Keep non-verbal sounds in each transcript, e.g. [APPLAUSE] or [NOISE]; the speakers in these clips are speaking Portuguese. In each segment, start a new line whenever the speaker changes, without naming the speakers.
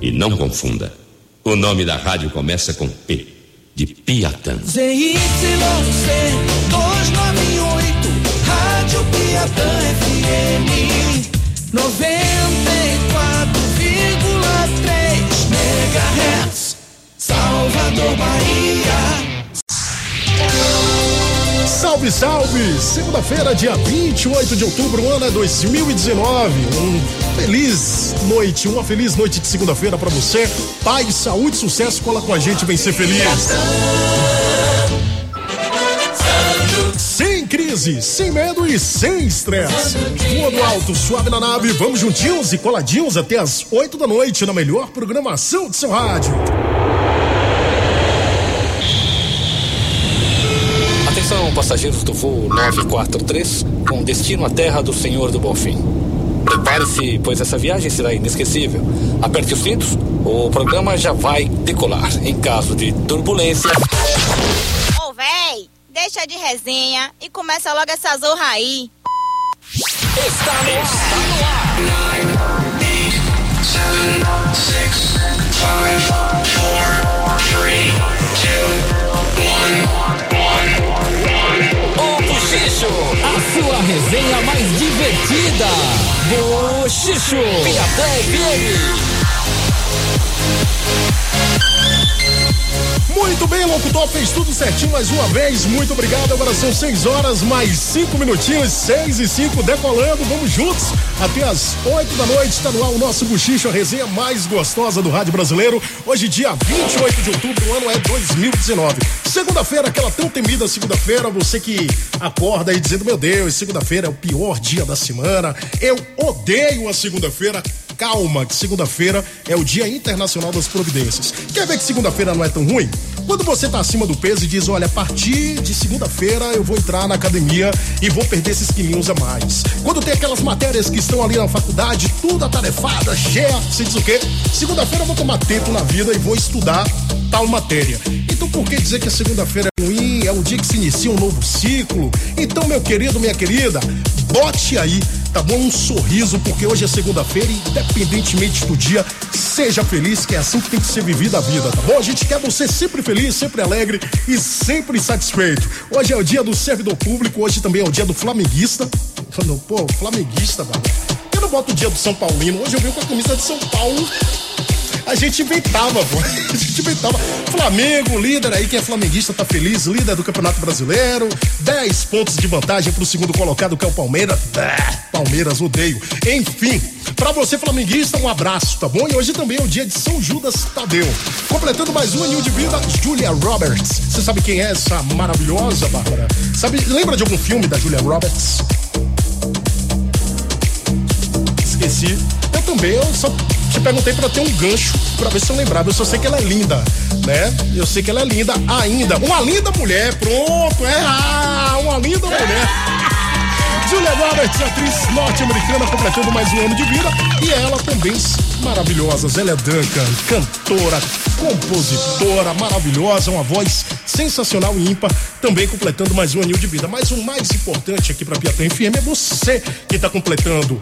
E não confunda. O nome da rádio começa com P, de Piatã.
ZYC 298, Rádio Piatã FM 94,3 MHz, Salvador, Bahia.
Salve, salve! Segunda-feira, dia 28 de outubro, ano é 2019. Um feliz noite, uma feliz noite de segunda-feira para você. Paz, saúde, sucesso, cola com a gente, vem ser feliz. Sem crise, sem medo e sem estresse. Voando alto, suave na nave, vamos juntinhos e coladinhos até as 8 da noite na melhor programação de seu rádio.
Atenção, passageiros do voo 943, com destino à terra do Senhor do Bonfim. Prepare-se, pois essa viagem será inesquecível. Aperte os cintos, o programa já vai decolar. Em caso de turbulência.
Ô, véi, deixa de resenha e começa logo essa zorra aí.
Está no ar. O a sua resenha mais divertida. Buchicho, Piatã FM.
Muito bem, locutor, fez tudo certinho mais uma vez. Muito obrigado. Agora são 6 horas, mais 5 minutinhos, 6 e 5 decolando. Vamos juntos até as 8 da noite. Está no ar o nosso Buchicho, a resenha mais gostosa do rádio brasileiro. Hoje, dia 28 de outubro, o ano é 2019. Segunda-feira, aquela tão temida segunda-feira. Você que acorda aí dizendo: Meu Deus, segunda-feira é o pior dia da semana. Eu odeio a segunda-feira calma, que segunda-feira é o Dia Internacional das Providências. Quer ver que segunda-feira não é tão ruim? Quando você tá acima do peso e diz, olha, a partir de segunda-feira eu vou entrar na academia e vou perder esses quilinhos a mais. Quando tem aquelas matérias que estão ali na faculdade, tudo atarefada, cheia, você diz o quê? Segunda-feira eu vou tomar tempo na vida e vou estudar tal matéria. Então por que dizer que a segunda-feira é ruim? É o dia que se inicia um novo ciclo. Então, meu querido, minha querida, bote aí tá bom? Um sorriso, porque hoje é segunda-feira e independentemente do dia, seja feliz, que é assim que tem que ser vivida a vida, tá bom? A gente quer você sempre feliz, sempre alegre e sempre satisfeito. Hoje é o dia do servidor público, hoje também é o dia do flamenguista. Pô, flamenguista, mano. Eu não boto o dia do São Paulino, hoje eu venho com a camisa de São Paulo. A gente inventava, pô. [LAUGHS] A gente inventava. Flamengo, líder aí, quem é flamenguista tá feliz, líder do Campeonato Brasileiro. 10 pontos de vantagem pro segundo colocado, que é o Palmeiras. Palmeiras, odeio. Enfim, pra você flamenguista, um abraço, tá bom? E hoje também é o dia de São Judas Tadeu. Completando mais um aninho de vida, Julia Roberts. Você sabe quem é essa maravilhosa, Bárbara? Sabe, lembra de algum filme da Julia Roberts? Esqueci. Eu também, eu só te perguntei pra ter um gancho pra ver se eu lembrava. Eu só sei que ela é linda, né? Eu sei que ela é linda ainda. Uma linda mulher, pronto, é. Ah, uma linda mulher. Julia Roberts, atriz norte-americana, completando mais um ano de vida. E ela também maravilhosa. Zélia Duncan, cantora, compositora maravilhosa, uma voz sensacional e ímpar, também completando mais um anil de vida. Mas o mais importante aqui para Piatã FM é você que está completando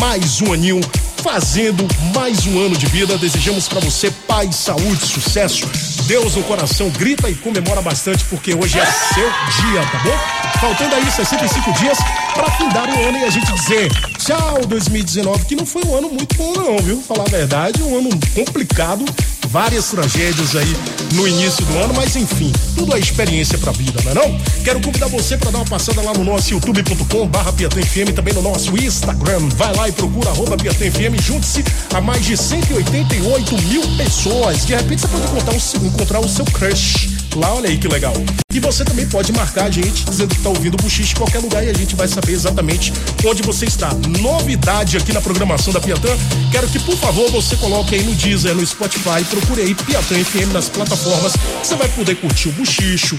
mais um anil, fazendo mais um ano de vida. Desejamos para você paz, saúde, sucesso, Deus no coração. Grita e comemora bastante porque hoje é seu dia, tá bom? Faltando aí 65 dias para findar o ano e a gente dizer tchau 2019, que não foi um ano muito bom não, viu? Falar a verdade, um ano complicado, várias tragédias aí no início do ano, mas enfim, tudo é experiência pra vida, não é não? Quero convidar você para dar uma passada lá no nosso youtube.com barra FM, também no nosso Instagram, vai lá e procura arroba FM, junte-se a mais de 188 mil pessoas, de repente você pode encontrar o, encontrar o seu crush lá, olha aí que legal. E você também pode marcar a gente dizendo que tá ouvindo o Buchiche em qualquer lugar e a gente vai saber exatamente onde você está. Novidade aqui na programação da Piatã, quero que por favor você coloque aí no Deezer, no Spotify, procure aí Piatã FM nas plataformas, você vai poder curtir o Buchicho,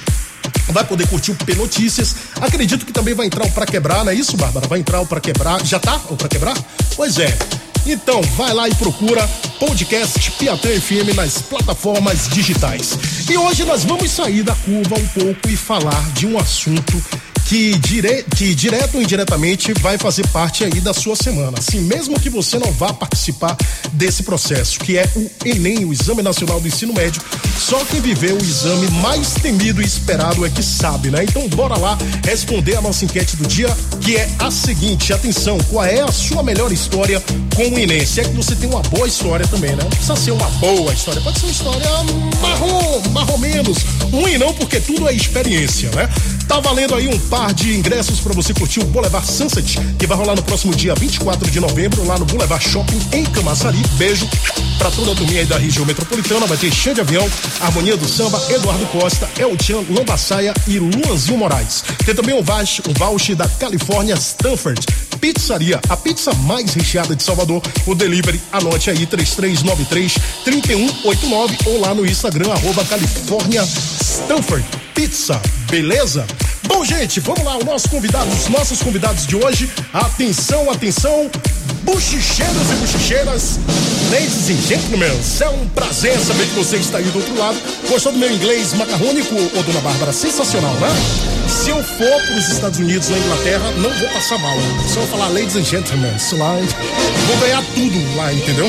vai poder curtir o P Notícias. Acredito que também vai entrar o Pra Quebrar, não é isso, Bárbara? Vai entrar o Pra Quebrar. Já tá o Pra Quebrar? Pois é. Então, vai lá e procura podcast Piatã FM nas plataformas digitais. E hoje nós vamos sair da curva um pouco e falar de um assunto que, dire, que direto ou indiretamente vai fazer parte aí da sua semana. Assim, mesmo que você não vá participar desse processo, que é o Enem, o Exame Nacional do Ensino Médio, só quem viveu o exame mais temido e esperado é que sabe, né? Então bora lá responder a nossa enquete do dia, que é a seguinte, atenção, qual é a sua melhor história com o Enem? Se é que você tem uma boa história também, né? Não precisa ser uma boa história, pode ser uma história marrom, marrom menos, ruim não, porque tudo é experiência, né? Tá valendo aí um par de ingressos para você curtir o Boulevard Sunset, que vai rolar no próximo dia 24 de novembro, lá no Boulevard Shopping, em Camaçari. Beijo para toda a turminha aí da região metropolitana. Vai ter Cheio de Avião, Harmonia do Samba, Eduardo Costa, Eltian, Lambaçaia e Luanzinho Moraes. Tem também um voucher, um voucher da Califórnia Stanford. Pizzaria, a pizza mais recheada de Salvador. O delivery, anote aí, 3393 3189 ou lá no Instagram, arroba Califórnia Stanford Pizza, beleza? Bom, gente, vamos lá, o nosso convidado, os nossos convidados de hoje. Atenção, atenção, buchicheiros e buchicheiras, ladies and gentlemen, é um prazer saber que você está aí do outro lado. Gostou do meu inglês macarrônico, ô dona Bárbara? Sensacional, né? Se eu for para os Estados Unidos ou Inglaterra, não vou passar mal. Se eu falar ladies and gentlemen, lá, vou ganhar tudo lá, entendeu?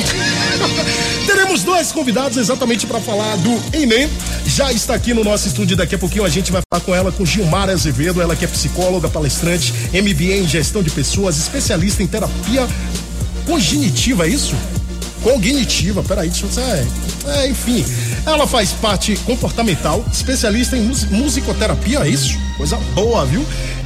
[LAUGHS] Teremos dois convidados exatamente para falar do Enem. Já está aqui no nosso estúdio, daqui a pouquinho a gente vai falar com ela, com Gilmar Azevedo, ela que é psicóloga, palestrante, MBA em gestão de pessoas, especialista em terapia cognitiva, é isso? Cognitiva, peraí, deixa eu é, é, enfim. Ela faz parte comportamental, especialista em musicoterapia, é isso? Coisa boa, viu?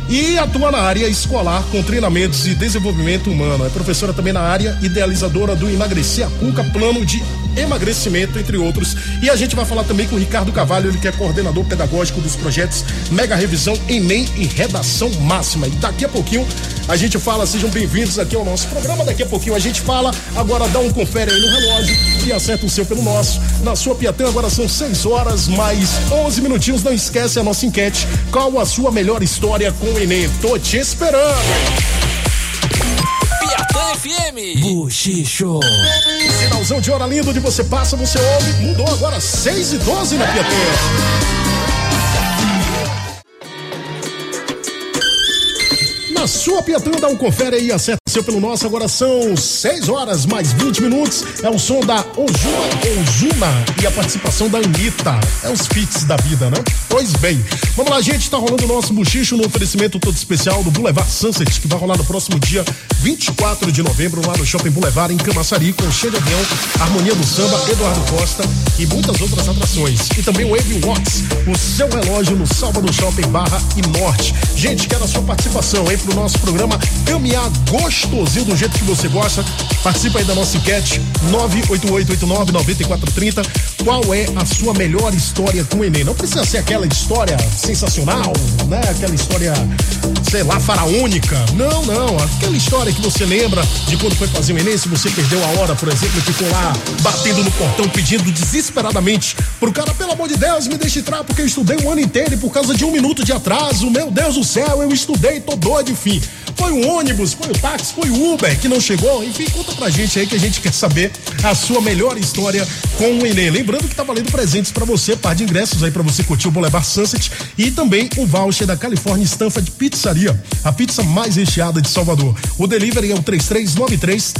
e atua na área escolar com treinamentos e desenvolvimento humano. É professora também na área idealizadora do Emagrecer a Cuca, plano de emagrecimento, entre outros. E a gente vai falar também com o Ricardo Cavalho, ele que é coordenador pedagógico dos projetos Mega Revisão Enem e Redação Máxima. E daqui a pouquinho a gente fala, sejam bem-vindos aqui ao nosso programa. Daqui a pouquinho a gente fala, agora dá um confere aí no relógio e acerta o seu pelo nosso. Na sua Piatã agora são 6 horas mais 11 minutinhos. Não esquece a nossa enquete. Qual a sua melhor história com o Enem? Tô te esperando.
FM. Buchicho.
Sinalzão de hora lindo de você passa, você ouve. Mudou agora 6 e 12 na Piatã. Na sua Piatã, dá um confere aí, acerta seu pelo nosso. Agora são 6 horas mais 20 minutos. É o som da Ozuna Ozuna e a participação da Anitta. É os fits da vida, né? Pois bem. Vamos lá, gente. Tá rolando o nosso buchicho no oferecimento todo especial do Boulevard Sunset, que vai rolar no próximo dia 24 de novembro, lá no Shopping Boulevard, em Camaçari, com cheio de avião, Harmonia do Samba, Eduardo Costa e muitas outras atrações. E também o Wave Watts, o seu relógio no Salvador Shopping Barra e Norte. Gente, quero a sua participação, hein? pro nosso programa caminhar gostosinho do jeito que você gosta. Participa aí da nossa enquete 988899430. Qual é a sua melhor história com o Enem? Não precisa ser aquela história sensacional, né? Aquela história, sei lá, faraônica. Não, não. Aquela história que você lembra de quando foi fazer o Enem, se você perdeu a hora, por exemplo, e ficou lá batendo no portão pedindo desesperadamente pro cara, pelo amor de Deus, me deixe entrar porque eu estudei um ano inteiro e por causa de um minuto de atraso, meu Deus do céu, eu estudei, tô doido, enfim. Foi o ônibus, foi o táxi, foi o Uber que não chegou. Enfim, conta pra gente aí que a gente quer saber a sua melhor história com o Enem. Lembrando que tá valendo presentes para você, par de ingressos aí para você curtir o Boulevard Sunset e também o voucher da California Stanford Pizzaria, a pizza mais recheada de Salvador. O delivery é o 3393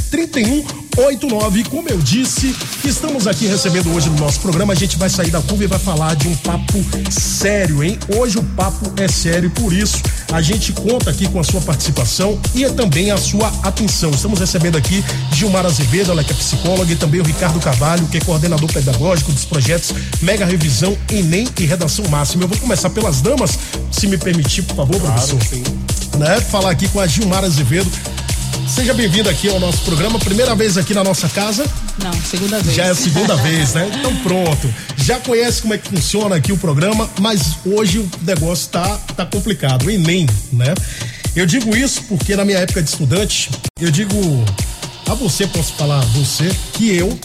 3189. Como eu disse, estamos aqui recebendo hoje no nosso programa. A gente vai sair da curva e vai falar de um papo sério, hein? Hoje o papo é sério, por isso a gente conta aqui com a sua participação e também a sua atenção. Estamos recebendo aqui Gilmar Azevedo, ela que é psicóloga, e também o Ricardo Carvalho, que é coordenador pedagógico dos projetos Mega Revisão, Enem e Redação Máxima. Eu vou começar pelas damas, se me permitir, por favor,
claro,
professor.
Sim.
Né? Falar aqui com a Gilmar Azevedo. Seja bem-vindo aqui ao nosso programa, primeira vez aqui na nossa casa.
Não, segunda vez.
Já é a segunda [LAUGHS] vez, né? Então pronto. Já conhece como é que funciona aqui o programa, mas hoje o negócio tá, tá complicado. O Enem, né? Eu digo isso porque na minha época de estudante, eu digo a você, posso falar a você, que eu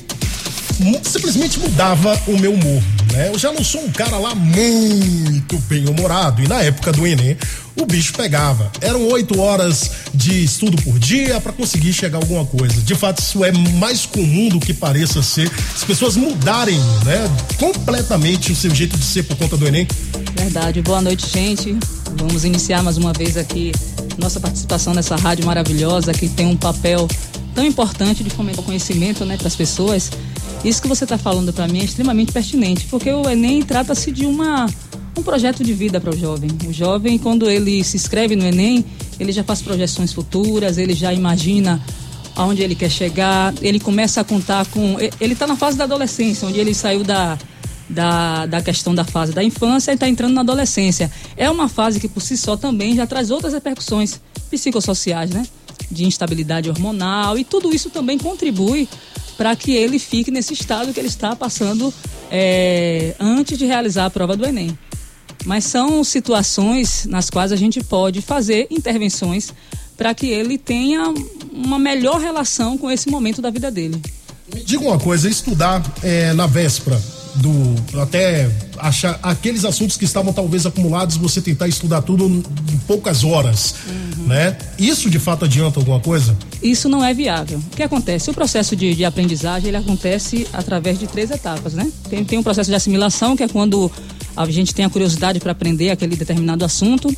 simplesmente mudava o meu humor, né? Eu já não sou um cara lá muito bem humorado e na época do Enem o bicho pegava. Eram oito horas de estudo por dia para conseguir chegar a alguma coisa. De fato, isso é mais comum do que pareça ser. As pessoas mudarem, né, completamente o seu jeito de ser por conta do Enem.
Verdade. Boa noite, gente.
Vamos iniciar mais uma vez aqui nossa participação nessa rádio maravilhosa que tem um papel tão importante de fomentar o conhecimento né, para as pessoas. Isso que você está falando para mim é extremamente pertinente, porque o Enem trata-se de uma, um projeto de vida para o jovem. O jovem, quando ele se inscreve no Enem, ele já faz projeções futuras, ele já imagina aonde ele quer chegar, ele começa a contar com. Ele está na fase da adolescência, onde ele saiu da, da, da questão da fase da infância e está entrando na adolescência. É uma fase que por si só também já traz outras repercussões psicossociais, né? De instabilidade hormonal e tudo isso também contribui para que ele fique nesse estado que ele está passando é, antes de realizar a prova do Enem. Mas são situações nas quais a gente pode fazer intervenções para que ele tenha uma melhor relação com esse momento da vida dele.
Me diga uma coisa, estudar é, na véspera do até achar aqueles assuntos que estavam talvez acumulados, você tentar estudar tudo em poucas horas, uhum. né? Isso de fato adianta alguma coisa?
Isso não é viável. O que acontece? O processo de, de aprendizagem ele acontece através de três etapas, né? Tem, tem um processo de assimilação que é quando a gente tem a curiosidade para aprender aquele determinado assunto.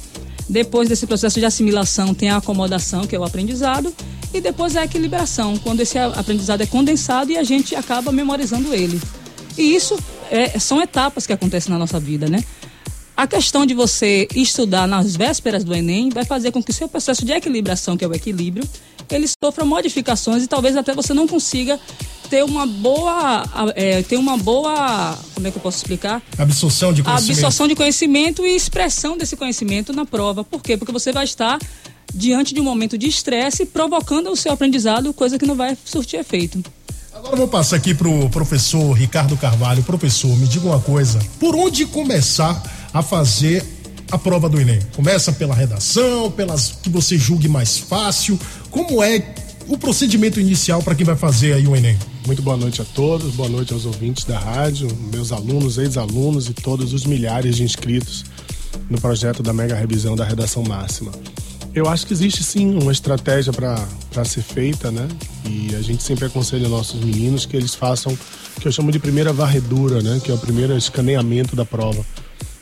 Depois desse processo de assimilação tem a acomodação, que é o aprendizado, e depois é a equilibração, quando esse aprendizado é condensado e a gente acaba memorizando ele. E isso é, são etapas que acontecem na nossa vida, né? A questão de você estudar nas vésperas do Enem vai fazer com que o seu processo de equilibração, que é o equilíbrio, ele sofra modificações e talvez até você não consiga ter uma boa é, ter uma boa como é que eu posso explicar?
Absorção de conhecimento.
Absorção de conhecimento e expressão desse conhecimento na prova. Por quê? Porque você vai estar diante de um momento de estresse provocando o seu aprendizado coisa que não vai surtir efeito
Agora eu vou passar aqui pro professor Ricardo Carvalho. Professor, me diga uma coisa. Por onde começar a fazer a prova do Enem? Começa pela redação, pelas que você julgue mais fácil. Como é o procedimento inicial para quem vai fazer aí o Enem?
Muito boa noite a todos, boa noite aos ouvintes da rádio, meus alunos, ex-alunos e todos os milhares de inscritos no projeto da Mega Revisão da Redação Máxima. Eu acho que existe sim uma estratégia para ser feita, né? E a gente sempre aconselha nossos meninos que eles façam o que eu chamo de primeira varredura, né? Que é o primeiro escaneamento da prova.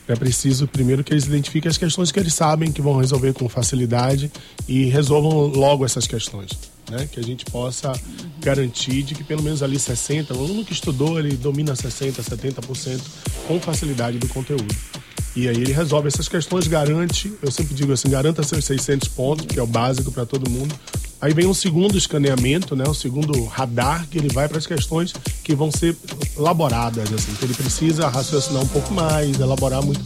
É preciso primeiro que eles identifiquem as questões que eles sabem que vão resolver com facilidade e resolvam logo essas questões. Né? Que a gente possa garantir de que pelo menos ali 60, o aluno que estudou, ele domina 60, 70% com facilidade do conteúdo. E aí ele resolve essas questões, garante, eu sempre digo assim, garanta seus 600 pontos, que é o básico para todo mundo. Aí vem um segundo escaneamento, né, um segundo radar, que ele vai para as questões que vão ser elaboradas, assim, que ele precisa raciocinar um pouco mais, elaborar muito,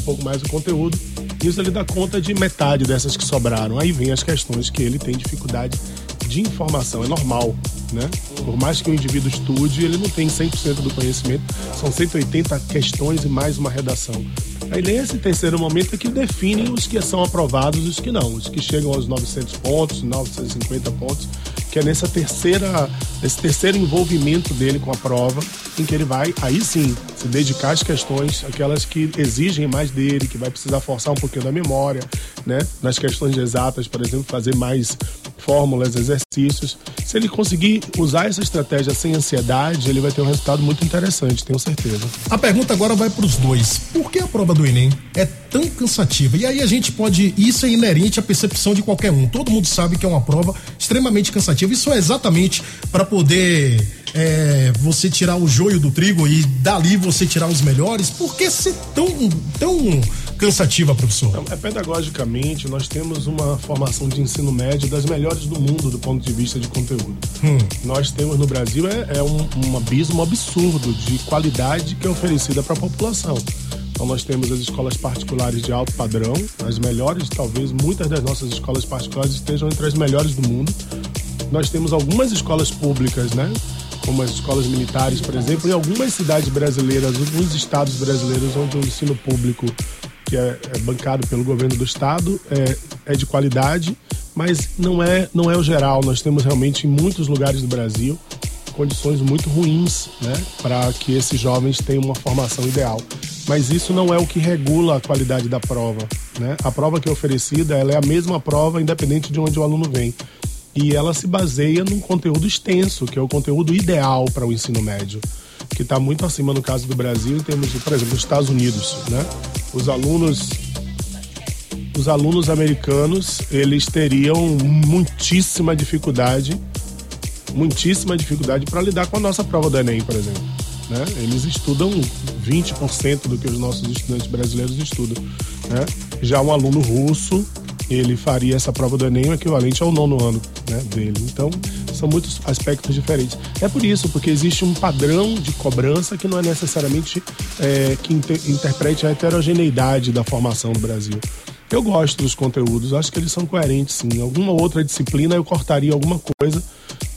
um pouco mais o conteúdo. Isso ele dá conta de metade dessas que sobraram. Aí vem as questões que ele tem dificuldade de informação, é normal, né? Por mais que o indivíduo estude, ele não tem 100% do conhecimento, são 180 questões e mais uma redação. Aí nesse terceiro momento é que definem os que são aprovados e os que não, os que chegam aos 900 pontos, 950 pontos, que é nessa terceira, esse terceiro envolvimento dele com a prova, em que ele vai, aí sim, se dedicar às questões, aquelas que exigem mais dele, que vai precisar forçar um pouquinho da memória, né? Nas questões exatas, por exemplo, fazer mais fórmulas, exercícios. Se ele conseguir usar essa estratégia sem ansiedade, ele vai ter um resultado muito interessante, tenho certeza.
A pergunta agora vai para os dois. Por que a prova do Enem é tão cansativa? E aí a gente pode. Isso é inerente à percepção de qualquer um. Todo mundo sabe que é uma prova extremamente cansativa. Isso é exatamente para poder é, você tirar o joio do trigo e dali você tirar os melhores? Por que ser tão, tão cansativa, professor?
É, pedagogicamente, nós temos uma formação de ensino médio das melhores do mundo do ponto de vista de conteúdo. Hum. Nós temos no Brasil é, é um, um abismo absurdo de qualidade que é oferecida para a população. Então nós temos as escolas particulares de alto padrão, as melhores, talvez muitas das nossas escolas particulares estejam entre as melhores do mundo. Nós temos algumas escolas públicas, né? como as escolas militares, por exemplo, em algumas cidades brasileiras, alguns estados brasileiros onde o ensino público, que é, é bancado pelo governo do estado, é, é, de qualidade, mas não é, não é o geral. Nós temos realmente em muitos lugares do Brasil condições muito ruins né, para que esses jovens tenham uma formação ideal. Mas isso não é o que regula a qualidade da prova. Né? A prova que é oferecida ela é a mesma prova, independente de onde o aluno vem e ela se baseia num conteúdo extenso, que é o conteúdo ideal para o ensino médio, que está muito acima no caso do Brasil em termos de, por exemplo, os Estados Unidos, né? Os alunos os alunos americanos eles teriam muitíssima dificuldade, muitíssima dificuldade para lidar com a nossa prova do Enem, por exemplo. Né? Eles estudam 20% do que os nossos estudantes brasileiros estudam. Né? Já um aluno russo, ele faria essa prova do Enem equivalente ao nono ano né, dele. Então, são muitos aspectos diferentes. É por isso, porque existe um padrão de cobrança que não é necessariamente é, que inter interprete a heterogeneidade da formação do Brasil. Eu gosto dos conteúdos, acho que eles são coerentes, sim. Alguma outra disciplina eu cortaria alguma coisa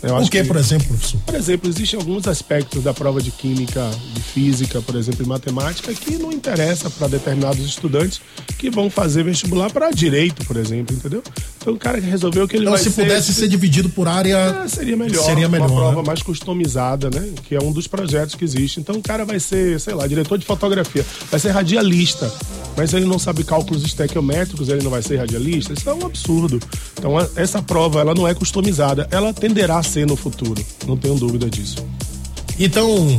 o que, que, por exemplo, professor?
Por exemplo, existem alguns aspectos da prova de química, de física, por exemplo, e matemática, que não interessa para determinados estudantes que vão fazer vestibular para direito, por exemplo, entendeu? Então o cara que resolveu que ele
então,
vai
se
ser,
pudesse ser dividido por área,
é, seria melhor.
Seria melhor.
Uma prova
né?
mais customizada, né? Que é um dos projetos que existe. Então o cara vai ser, sei lá, diretor de fotografia, vai ser radialista, mas ele não sabe cálculos estequiométricos, ele não vai ser radialista. Isso é um absurdo. Então essa prova ela não é customizada, ela tenderá a ser no futuro, não tenho dúvida disso.
Então,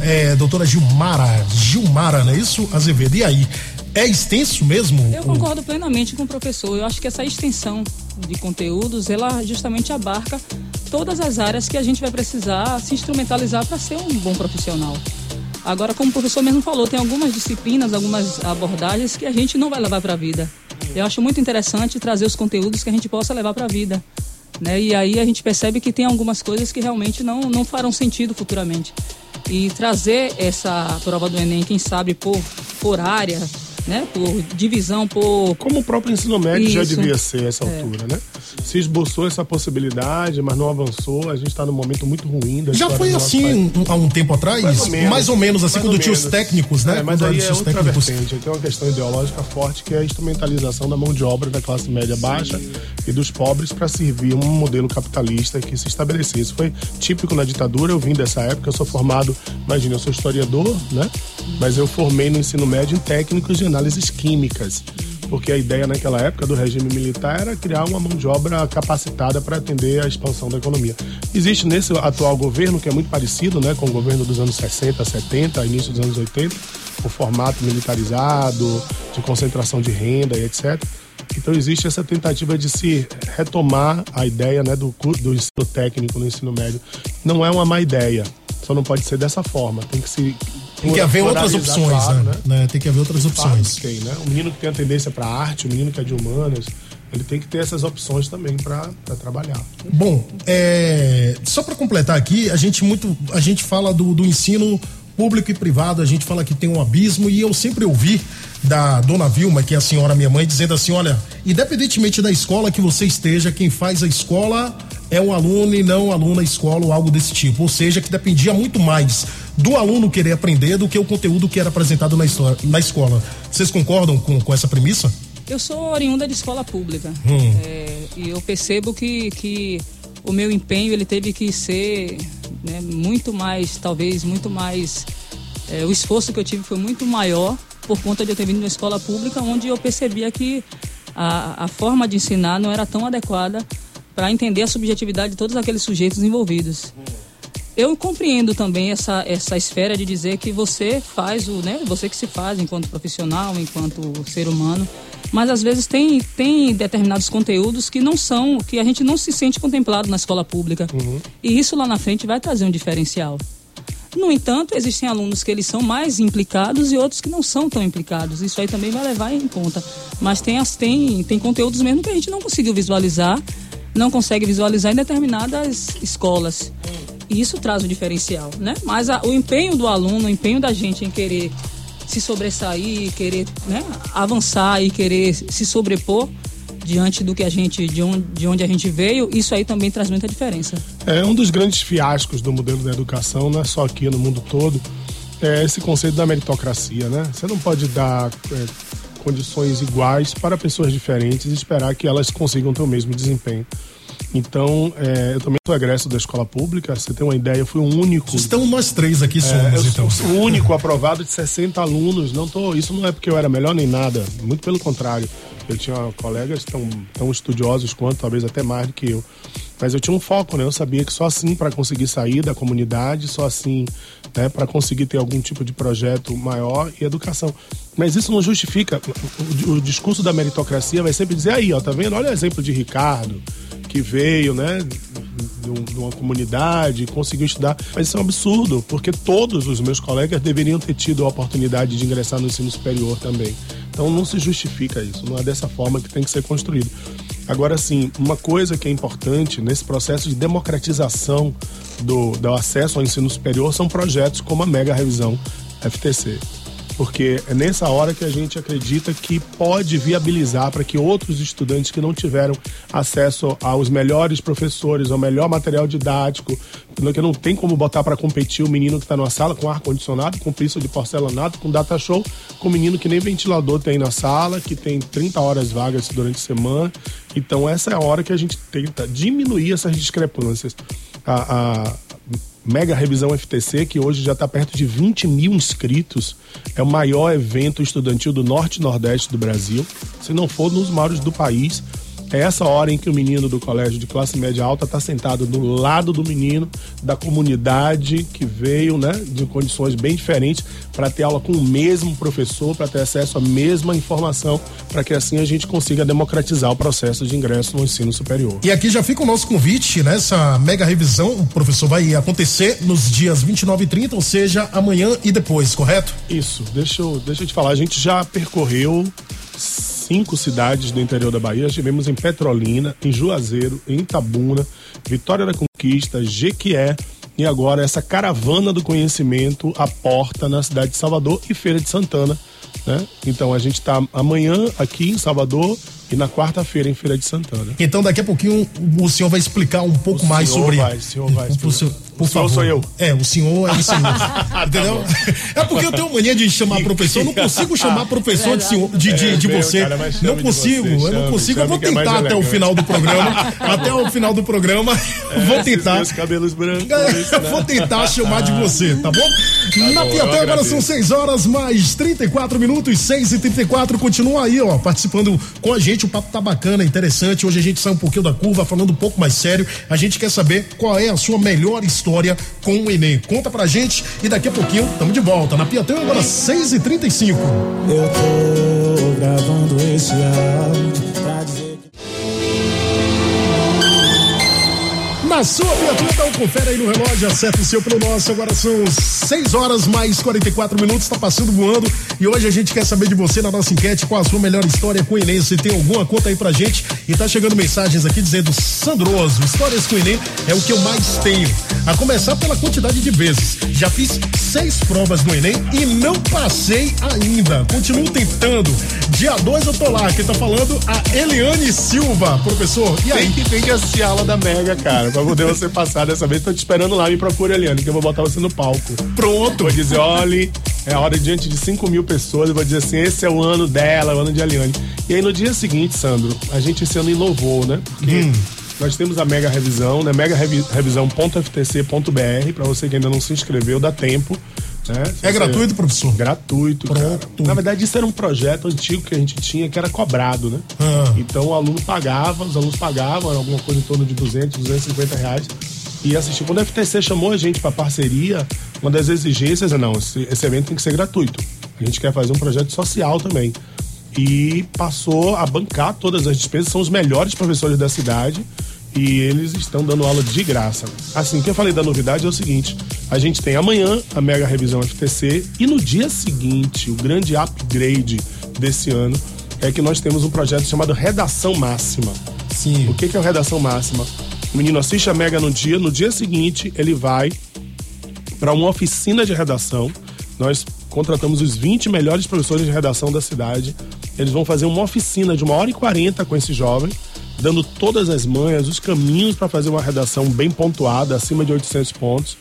é, doutora Gilmara, Gilmara, não é isso, Azevedo? E aí? É extenso mesmo?
Eu concordo plenamente com o professor. Eu acho que essa extensão de conteúdos, ela justamente abarca todas as áreas que a gente vai precisar se instrumentalizar para ser um bom profissional. Agora, como o professor mesmo falou, tem algumas disciplinas, algumas abordagens que a gente não vai levar para a vida. Eu acho muito interessante trazer os conteúdos que a gente possa levar para a vida. Né? E aí a gente percebe que tem algumas coisas que realmente não, não farão sentido futuramente. E trazer essa prova do Enem, quem sabe, por, por área, né? Por divisão, por.
Como o próprio ensino médio Isso. já devia ser essa é. altura, né? Se esboçou essa possibilidade, mas não avançou. A gente está num momento muito ruim. Da
já foi assim um, há um tempo atrás? Mais ou menos, mais ou menos assim, quando tinha os técnicos, né?
É, mas aí é outra técnicos. vertente. Tem uma questão ideológica forte que é a instrumentalização da mão de obra da classe média baixa e dos pobres para servir um modelo capitalista que se estabeleceu. Isso foi típico na ditadura. Eu vim dessa época, eu sou formado, imagina, eu sou historiador, né? Mas eu formei no ensino médio em técnicos de análises químicas porque a ideia naquela época do regime militar era criar uma mão de obra capacitada para atender a expansão da economia. Existe nesse atual governo, que é muito parecido né, com o governo dos anos 60, 70, início dos anos 80, o formato militarizado, de concentração de renda e etc. Então existe essa tentativa de se retomar a ideia né, do, do ensino técnico no ensino médio. Não é uma má ideia, só não pode ser dessa forma. Tem que se
tem que haver outras opções, claro, né? né? Tem que haver outras opções.
Tem, né? O menino que tem a tendência para arte, o menino que é de humanas, ele tem que ter essas opções também para trabalhar.
Bom, é, só para completar aqui, a gente muito, a gente fala do, do ensino público e privado, a gente fala que tem um abismo e eu sempre ouvi da dona Vilma, que é a senhora minha mãe, dizendo assim: olha, independentemente da escola que você esteja, quem faz a escola é um aluno e não aluno na escola ou algo desse tipo. Ou seja, que dependia muito mais do aluno querer aprender do que o conteúdo que era apresentado na, história, na escola. Vocês concordam com, com essa premissa?
Eu sou oriunda de escola pública hum. é, e eu percebo que, que o meu empenho ele teve que ser né, muito mais, talvez muito mais. É, o esforço que eu tive foi muito maior por conta de eu ter vindo de uma escola pública onde eu percebia que a, a forma de ensinar não era tão adequada para entender a subjetividade de todos aqueles sujeitos envolvidos. Eu compreendo também essa, essa esfera de dizer que você faz o, né, você que se faz enquanto profissional, enquanto ser humano, mas às vezes tem, tem determinados conteúdos que não são, que a gente não se sente contemplado na escola pública. Uhum. E isso lá na frente vai trazer um diferencial. No entanto, existem alunos que eles são mais implicados e outros que não são tão implicados. Isso aí também vai levar em conta. Mas tem, as, tem, tem conteúdos mesmo que a gente não conseguiu visualizar não consegue visualizar em determinadas escolas. E isso traz um diferencial, né? Mas a, o empenho do aluno, o empenho da gente em querer se sobressair, querer né, avançar e querer se sobrepor diante do que a gente, de onde, de onde a gente veio, isso aí também traz muita diferença.
É um dos grandes fiascos do modelo da educação, não é só aqui no mundo todo, é esse conceito da meritocracia, né? Você não pode dar é, condições iguais para pessoas diferentes e esperar que elas consigam ter o mesmo desempenho. Então, é, eu também sou egresso da escola pública. Você tem uma ideia, eu fui o único.
Estão nós três aqui somos,
é,
então.
o único aprovado de 60 alunos. Não tô, isso não é porque eu era melhor nem nada, muito pelo contrário. Eu tinha colegas tão, tão estudiosos quanto, talvez até mais do que eu. Mas eu tinha um foco, né? Eu sabia que só assim para conseguir sair da comunidade, só assim né, para conseguir ter algum tipo de projeto maior e educação. Mas isso não justifica. O, o, discurso da meritocracia vai sempre dizer aí, ó, tá vendo? Olha o exemplo de Ricardo, que veio, né, de uma comunidade, conseguiu estudar. Mas isso é um absurdo, porque todos os meus colegas deveriam ter tido a oportunidade de ingressar no ensino superior também. Então não se justifica isso, não é dessa forma que tem que ser construído. Agora, sim, uma coisa que é importante nesse processo de democratização do, do acesso ao ensino superior são projetos como a Mega Revisão FTC porque é nessa hora que a gente acredita que pode viabilizar para que outros estudantes que não tiveram acesso aos melhores professores, ao melhor material didático, que não tem como botar para competir o menino que está numa sala com ar condicionado, com piso de porcelanato, com data show, com o menino que nem ventilador tem na sala, que tem 30 horas vagas durante a semana. Então essa é a hora que a gente tenta diminuir essas discrepâncias. A, a, Mega Revisão FTC, que hoje já está perto de 20 mil inscritos. É o maior evento estudantil do Norte e Nordeste do Brasil. Se não for nos maiores do país, é essa hora em que o menino do colégio de classe média alta está sentado do lado do menino da comunidade que veio, né, de condições bem diferentes, para ter aula com o mesmo professor, para ter acesso à mesma informação, para que assim a gente consiga democratizar o processo de ingresso no ensino superior.
E aqui já fica o nosso convite, nessa né, mega revisão, o professor vai acontecer nos dias 29 e 30, ou seja, amanhã e depois, correto?
Isso. Deixa eu, deixa eu te falar, a gente já percorreu cinco cidades do interior da Bahia. Estivemos em Petrolina, em Juazeiro, em Itabuna, Vitória da Conquista, Jequié e agora essa caravana do conhecimento a porta na cidade de Salvador e Feira de Santana. Né? Então a gente está amanhã aqui em Salvador e na quarta-feira em Feira de Santana.
Então daqui a pouquinho o senhor vai explicar um pouco o mais sobre.
Vai, o senhor vai. O, senhor,
por o favor. sou eu. É, o senhor é o senhor. [LAUGHS] entendeu? Tá é porque eu tenho mania de chamar professor, eu não consigo chamar professor de, senhor, de, de, de você. Cara, não consigo, você, eu não consigo. eu vou é tentar até o final do [LAUGHS] programa. até o final do programa, é, vou tentar. Os
cabelos brancos.
Né? vou tentar chamar de você, tá bom? Tá Na Piaté agora são 6 horas mais 34 minutos, 6 e 34 Continua aí, ó, participando com a gente. O papo tá bacana, interessante. Hoje a gente sai um pouquinho da curva, falando um pouco mais sério. A gente quer saber qual é a sua melhor história história com o Enem. Conta pra gente e daqui a pouquinho estamos de volta. Na Piatã, agora 6h35.
Eu tô gravando esse áudio
na sua viatura. Então confere aí no relógio, acerta o seu pelo nosso. Agora são 6 horas mais 44 minutos, tá passando voando. E hoje a gente quer saber de você na nossa enquete qual a sua melhor história com o Enem. Se tem alguma conta aí pra gente. E tá chegando mensagens aqui dizendo: Sandroso, histórias com o Enem é o que eu mais tenho. A começar pela quantidade de vezes. Já fiz seis provas no Enem e não passei ainda. Continuo tentando. Dia 2 eu tô lá. Quem tá falando? A Eliane Silva, professor.
E aí? Tem que, tem que assistir a aula da Mega, cara poder você passar dessa vez. Tô te esperando lá, me procure, Eliane, que eu vou botar você no palco.
Pronto.
Vou dizer, olhe, é a hora diante de 5 mil pessoas, eu vou dizer assim, esse é o ano dela, o ano de Eliane. E aí no dia seguinte, Sandro, a gente esse ano inovou, né? Porque hum. nós temos a mega revisão, né? Mega revisão.ftc.br, para você que ainda não se inscreveu, dá tempo.
Né? É gratuito, professor?
Gratuito. Pronto. Cara. Na verdade, isso era um projeto antigo que a gente tinha que era cobrado, né? Ah. Então o aluno pagava, os alunos pagavam alguma coisa em torno de 200, 250 reais e assistir. Quando a FTC chamou a gente para parceria, uma das exigências é não, esse, esse evento tem que ser gratuito. A gente quer fazer um projeto social também. E passou a bancar todas as despesas, são os melhores professores da cidade e eles estão dando aula de graça. Assim, o que eu falei da novidade é o seguinte: a gente tem amanhã a mega revisão FTC e no dia seguinte, o grande upgrade desse ano é que nós temos um projeto chamado Redação Máxima.
Sim.
O que, que é o Redação Máxima? O menino assiste a mega no dia, no dia seguinte ele vai para uma oficina de redação. Nós contratamos os 20 melhores professores de redação da cidade. Eles vão fazer uma oficina de uma hora e quarenta com esse jovem dando todas as manhas, os caminhos para fazer uma redação bem pontuada, acima de 800 pontos.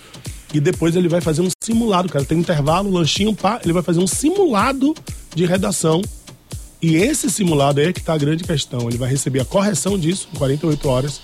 E depois ele vai fazer um simulado, cara. Tem intervalo, lanchinho, pá. Ele vai fazer um simulado de redação. E esse simulado aí é que está a grande questão. Ele vai receber a correção disso em 48 horas.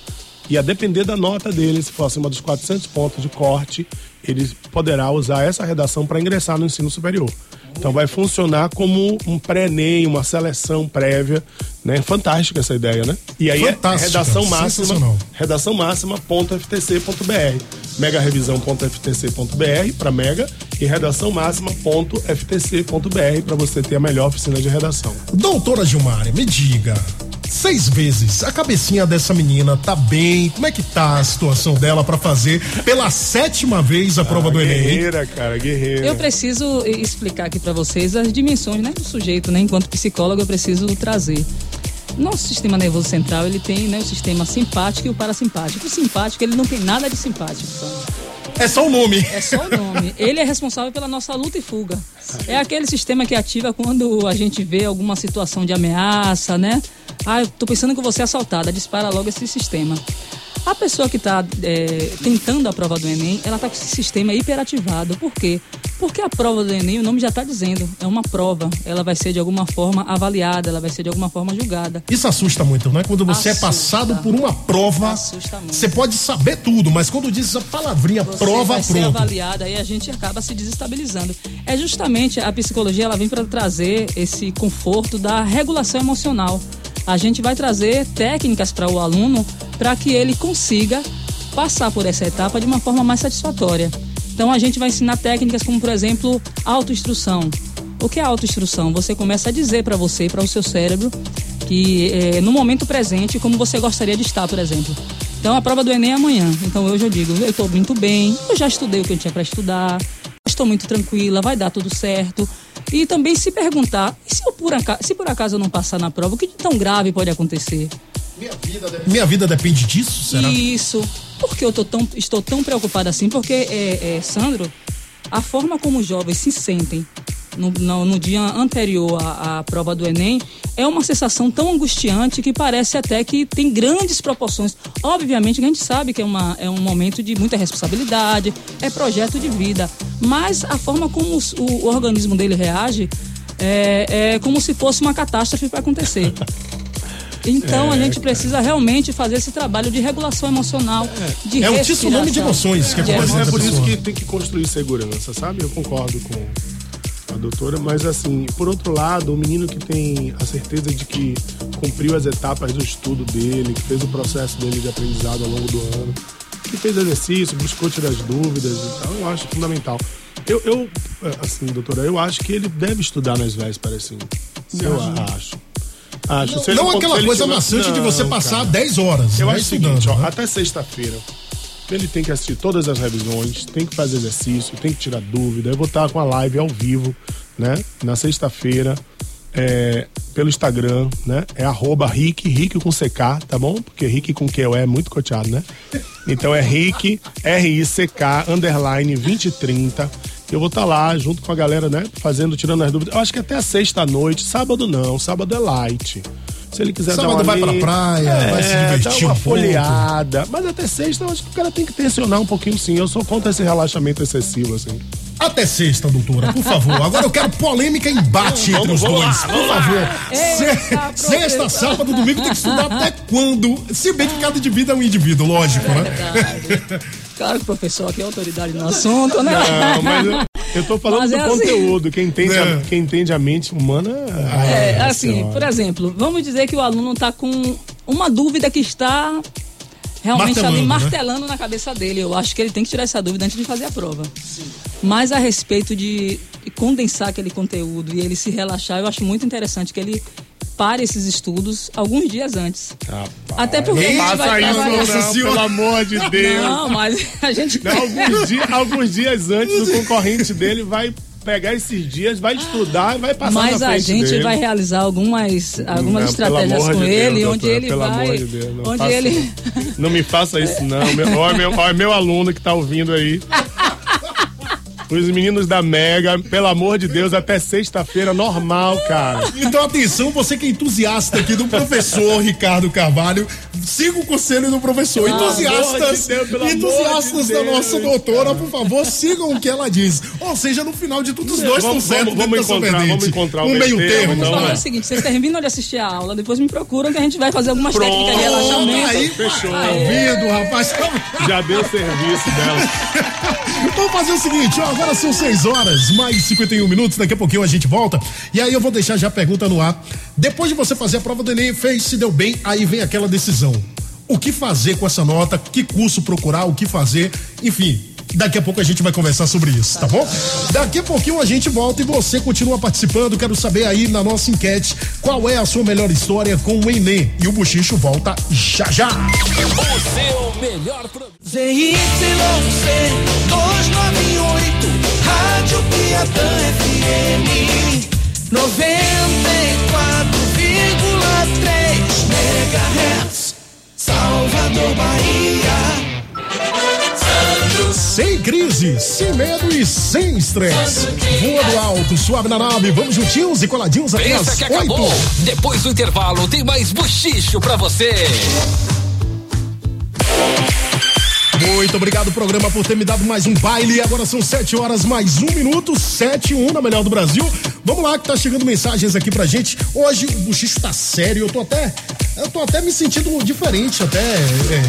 E a depender da nota dele, se for acima dos 400 pontos de corte, ele poderá usar essa redação para ingressar no ensino superior. Então vai funcionar como um pré-ENEM, uma seleção prévia, né? Fantástica essa ideia, né? E aí é redação máxima, redação máxima.ftc.br. megarevisão.ftc.br para mega e redação máxima.ftc.br para você ter a melhor oficina de redação.
Doutora Gilmara, me diga. Seis vezes. A cabecinha dessa menina tá bem? Como é que tá a situação dela para fazer pela sétima vez a prova
ah,
do Enem?
Guerreira, cara, guerreira.
Eu preciso explicar aqui para vocês as dimensões né, do sujeito, né? Enquanto psicólogo, eu preciso trazer. Nosso sistema nervoso central, ele tem né, o sistema simpático e o parasimpático. O simpático, ele não tem nada de simpático.
É só o nome.
É só o nome. Ele é responsável pela nossa luta e fuga. É aquele sistema que ativa quando a gente vê alguma situação de ameaça, né? Ah, eu tô pensando que você é assaltada. Dispara logo esse sistema. A pessoa que está é, tentando a prova do Enem, ela está com esse sistema hiperativado. Por quê? Porque a prova do Enem, o nome já está dizendo, é uma prova. Ela vai ser de alguma forma avaliada, ela vai ser de alguma forma julgada.
Isso assusta muito, né? Quando você
assusta.
é passado por uma prova, você pode saber tudo, mas quando diz a palavrinha
você
prova,
vai
pronto.
ser avaliada e a gente acaba se desestabilizando. É justamente a psicologia, ela vem para trazer esse conforto da regulação emocional a gente vai trazer técnicas para o aluno para que ele consiga passar por essa etapa de uma forma mais satisfatória. Então a gente vai ensinar técnicas como, por exemplo, autoinstrução. O que é autoinstrução? Você começa a dizer para você para o seu cérebro que é, no momento presente, como você gostaria de estar, por exemplo. Então a prova do Enem é amanhã. Então hoje eu digo, eu estou muito bem, eu já estudei o que eu tinha para estudar, estou muito tranquila, vai dar tudo certo. E também se perguntar, e se, eu por acaso, se por acaso eu não passar na prova, o que de tão grave pode acontecer?
Minha vida, depende, Minha vida depende disso, será?
Isso. Por que eu tão, estou tão preocupada assim? Porque, é, é, Sandro, a forma como os jovens se sentem no, no, no dia anterior à, à, prova do Enem, é uma sensação tão angustiante que parece até que tem grandes proporções. Obviamente que a gente sabe que é, uma, é um momento de muita responsabilidade, é projeto de vida, mas a forma como os, o, o, organismo dele reage é, é como se fosse uma catástrofe para acontecer. [LAUGHS] Então é, a gente precisa realmente fazer esse trabalho de regulação emocional, de
É um tsunami de emoções que acontece.
É por isso que tem que construir segurança, sabe? Eu concordo com a doutora, mas assim, por outro lado, o menino que tem a certeza de que cumpriu as etapas do estudo dele, que fez o processo dele de aprendizado ao longo do ano, que fez exercício, buscou tirar as dúvidas e tal, eu acho fundamental. Eu, eu assim, doutora, eu acho que ele deve estudar nas vésperas, sim. Eu acho.
Acho. Não, não aquela coisa maçante não, de você passar cara. 10 horas.
Eu
né,
acho o seguinte, ó, né? até sexta-feira. Ele tem que assistir todas as revisões, tem que fazer exercício, tem que tirar dúvida. Eu vou estar com a live ao vivo, né? Na sexta-feira, é, pelo Instagram, né? É arroba Rick, Rick com CK, tá bom? Porque Rick com QE é muito coteado, né? Então é Rick, R-I-C-K, underline 2030. Eu vou estar lá junto com a galera, né? Fazendo, tirando as dúvidas. Eu acho que até sexta-noite, sábado não, sábado é light. Se ele quiser
Sábado
dar uma
vai pra praia, é, vai se divertir
uma
um
folheada. Mas até sexta, eu acho que o cara tem que tensionar um pouquinho sim. Eu sou contra esse relaxamento excessivo, assim.
Até sexta, doutora, por favor. Agora eu quero polêmica e embate entre os dois, lá, por favor.
Eita,
sexta, sábado, domingo tem que estudar até quando? Se bem que cada indivíduo é um indivíduo, lógico,
é
né?
Claro que o professor aqui é autoridade no assunto, né?
Não, mas eu, eu tô falando mas do é conteúdo. Assim. Quem, entende a, é. quem entende a mente humana.
É, é assim, senhora. por exemplo, vamos dizer que o aluno está com uma dúvida que está realmente martelando, ali martelando né? na cabeça dele. Eu acho que ele tem que tirar essa dúvida antes de fazer a prova. Sim. Mas a respeito de condensar aquele conteúdo e ele se relaxar, eu acho muito interessante que ele pare esses estudos alguns dias antes.
Rapaz,
Até porque a gente vai
isso,
trabalhar...
pelo amor de Deus.
Não, mas a gente...
Não, alguns, dias, alguns dias antes, o concorrente dele vai pegar esses dias, vai estudar e vai passar
Mas
a
gente
dele.
vai realizar algumas, algumas não, estratégias com
de
ele,
Deus,
onde
doutora,
ele
pelo
vai.
Amor de Deus, não
onde
faça,
ele.
Não me faça isso, não. Olha meu, meu, meu aluno que tá ouvindo aí. [LAUGHS] Os meninos da Mega, pelo amor de Deus, até sexta-feira, normal, cara.
Então, atenção, você que é entusiasta aqui do professor Ricardo Carvalho, siga o conselho do professor.
Ah,
entusiastas,
de Deus,
entusiastas
de
da nossa doutora, por favor, sigam o que ela diz. Ou seja, no final de tudo, os dois estão certos
vamos, vamos encontrar, vamos encontrar
um meio termo.
Vamos
Então,
fazer
né?
o seguinte: vocês terminam de assistir a aula, depois me procuram que a gente vai fazer algumas
Pronto,
técnicas de relaxamento.
Aí,
Fechou.
Tá ouvindo, rapaz?
Já deu serviço dela. [LAUGHS]
Vamos fazer o seguinte, ó, agora são 6 horas, mais 51 minutos, daqui a pouquinho a gente volta. E aí eu vou deixar já a pergunta no ar. Depois de você fazer a prova do Enem, fez, se deu bem, aí vem aquela decisão. O que fazer com essa nota, que curso procurar, o que fazer, enfim. Daqui a pouco a gente vai conversar sobre isso, tá bom? Daqui a pouquinho a gente volta e você continua participando. Quero saber aí na nossa enquete qual é a sua melhor história com o Enem. E o Buchicho volta já já.
O seu melhor programa.
ZYC 298, Rádio Piatã FM 94,3 MHz, Salvador, Bahia.
Sem crise, sem medo e sem estresse. Voando alto, suave na nave, vamos juntinhos e coladinhos até
Pensa
as
que acabou?
oito.
Depois do intervalo, tem mais bochicho pra você.
Muito obrigado, programa, por ter me dado mais um baile. Agora são sete horas mais um minuto, sete e um na melhor do Brasil. Vamos lá, que tá chegando mensagens aqui pra gente. Hoje o buchicho tá sério, eu tô até. Eu tô até me sentindo diferente, até. é,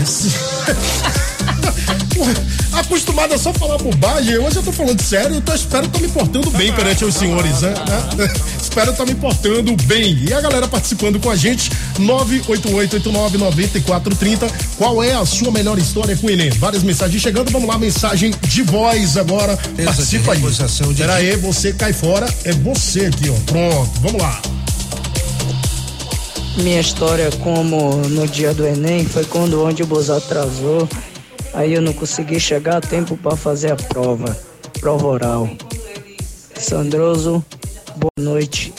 [LAUGHS] Acostumado a só falar bobagem, hoje eu tô falando sério, eu tô, espero estar me portando bem perante os senhores, né? [LAUGHS] espero estar me portando bem. E a galera participando com a gente, 988899430. Qual é a sua melhor história com o Enem? Várias mensagens chegando, vamos lá, mensagem de voz agora. Participa aí. Pera aí, você cai fora, é você aqui, ó. Pronto, vamos lá.
Minha história como no dia do Enem foi quando o ônibus atrasou, aí eu não consegui chegar a tempo para fazer a prova, prova oral. Sandroso, boa noite.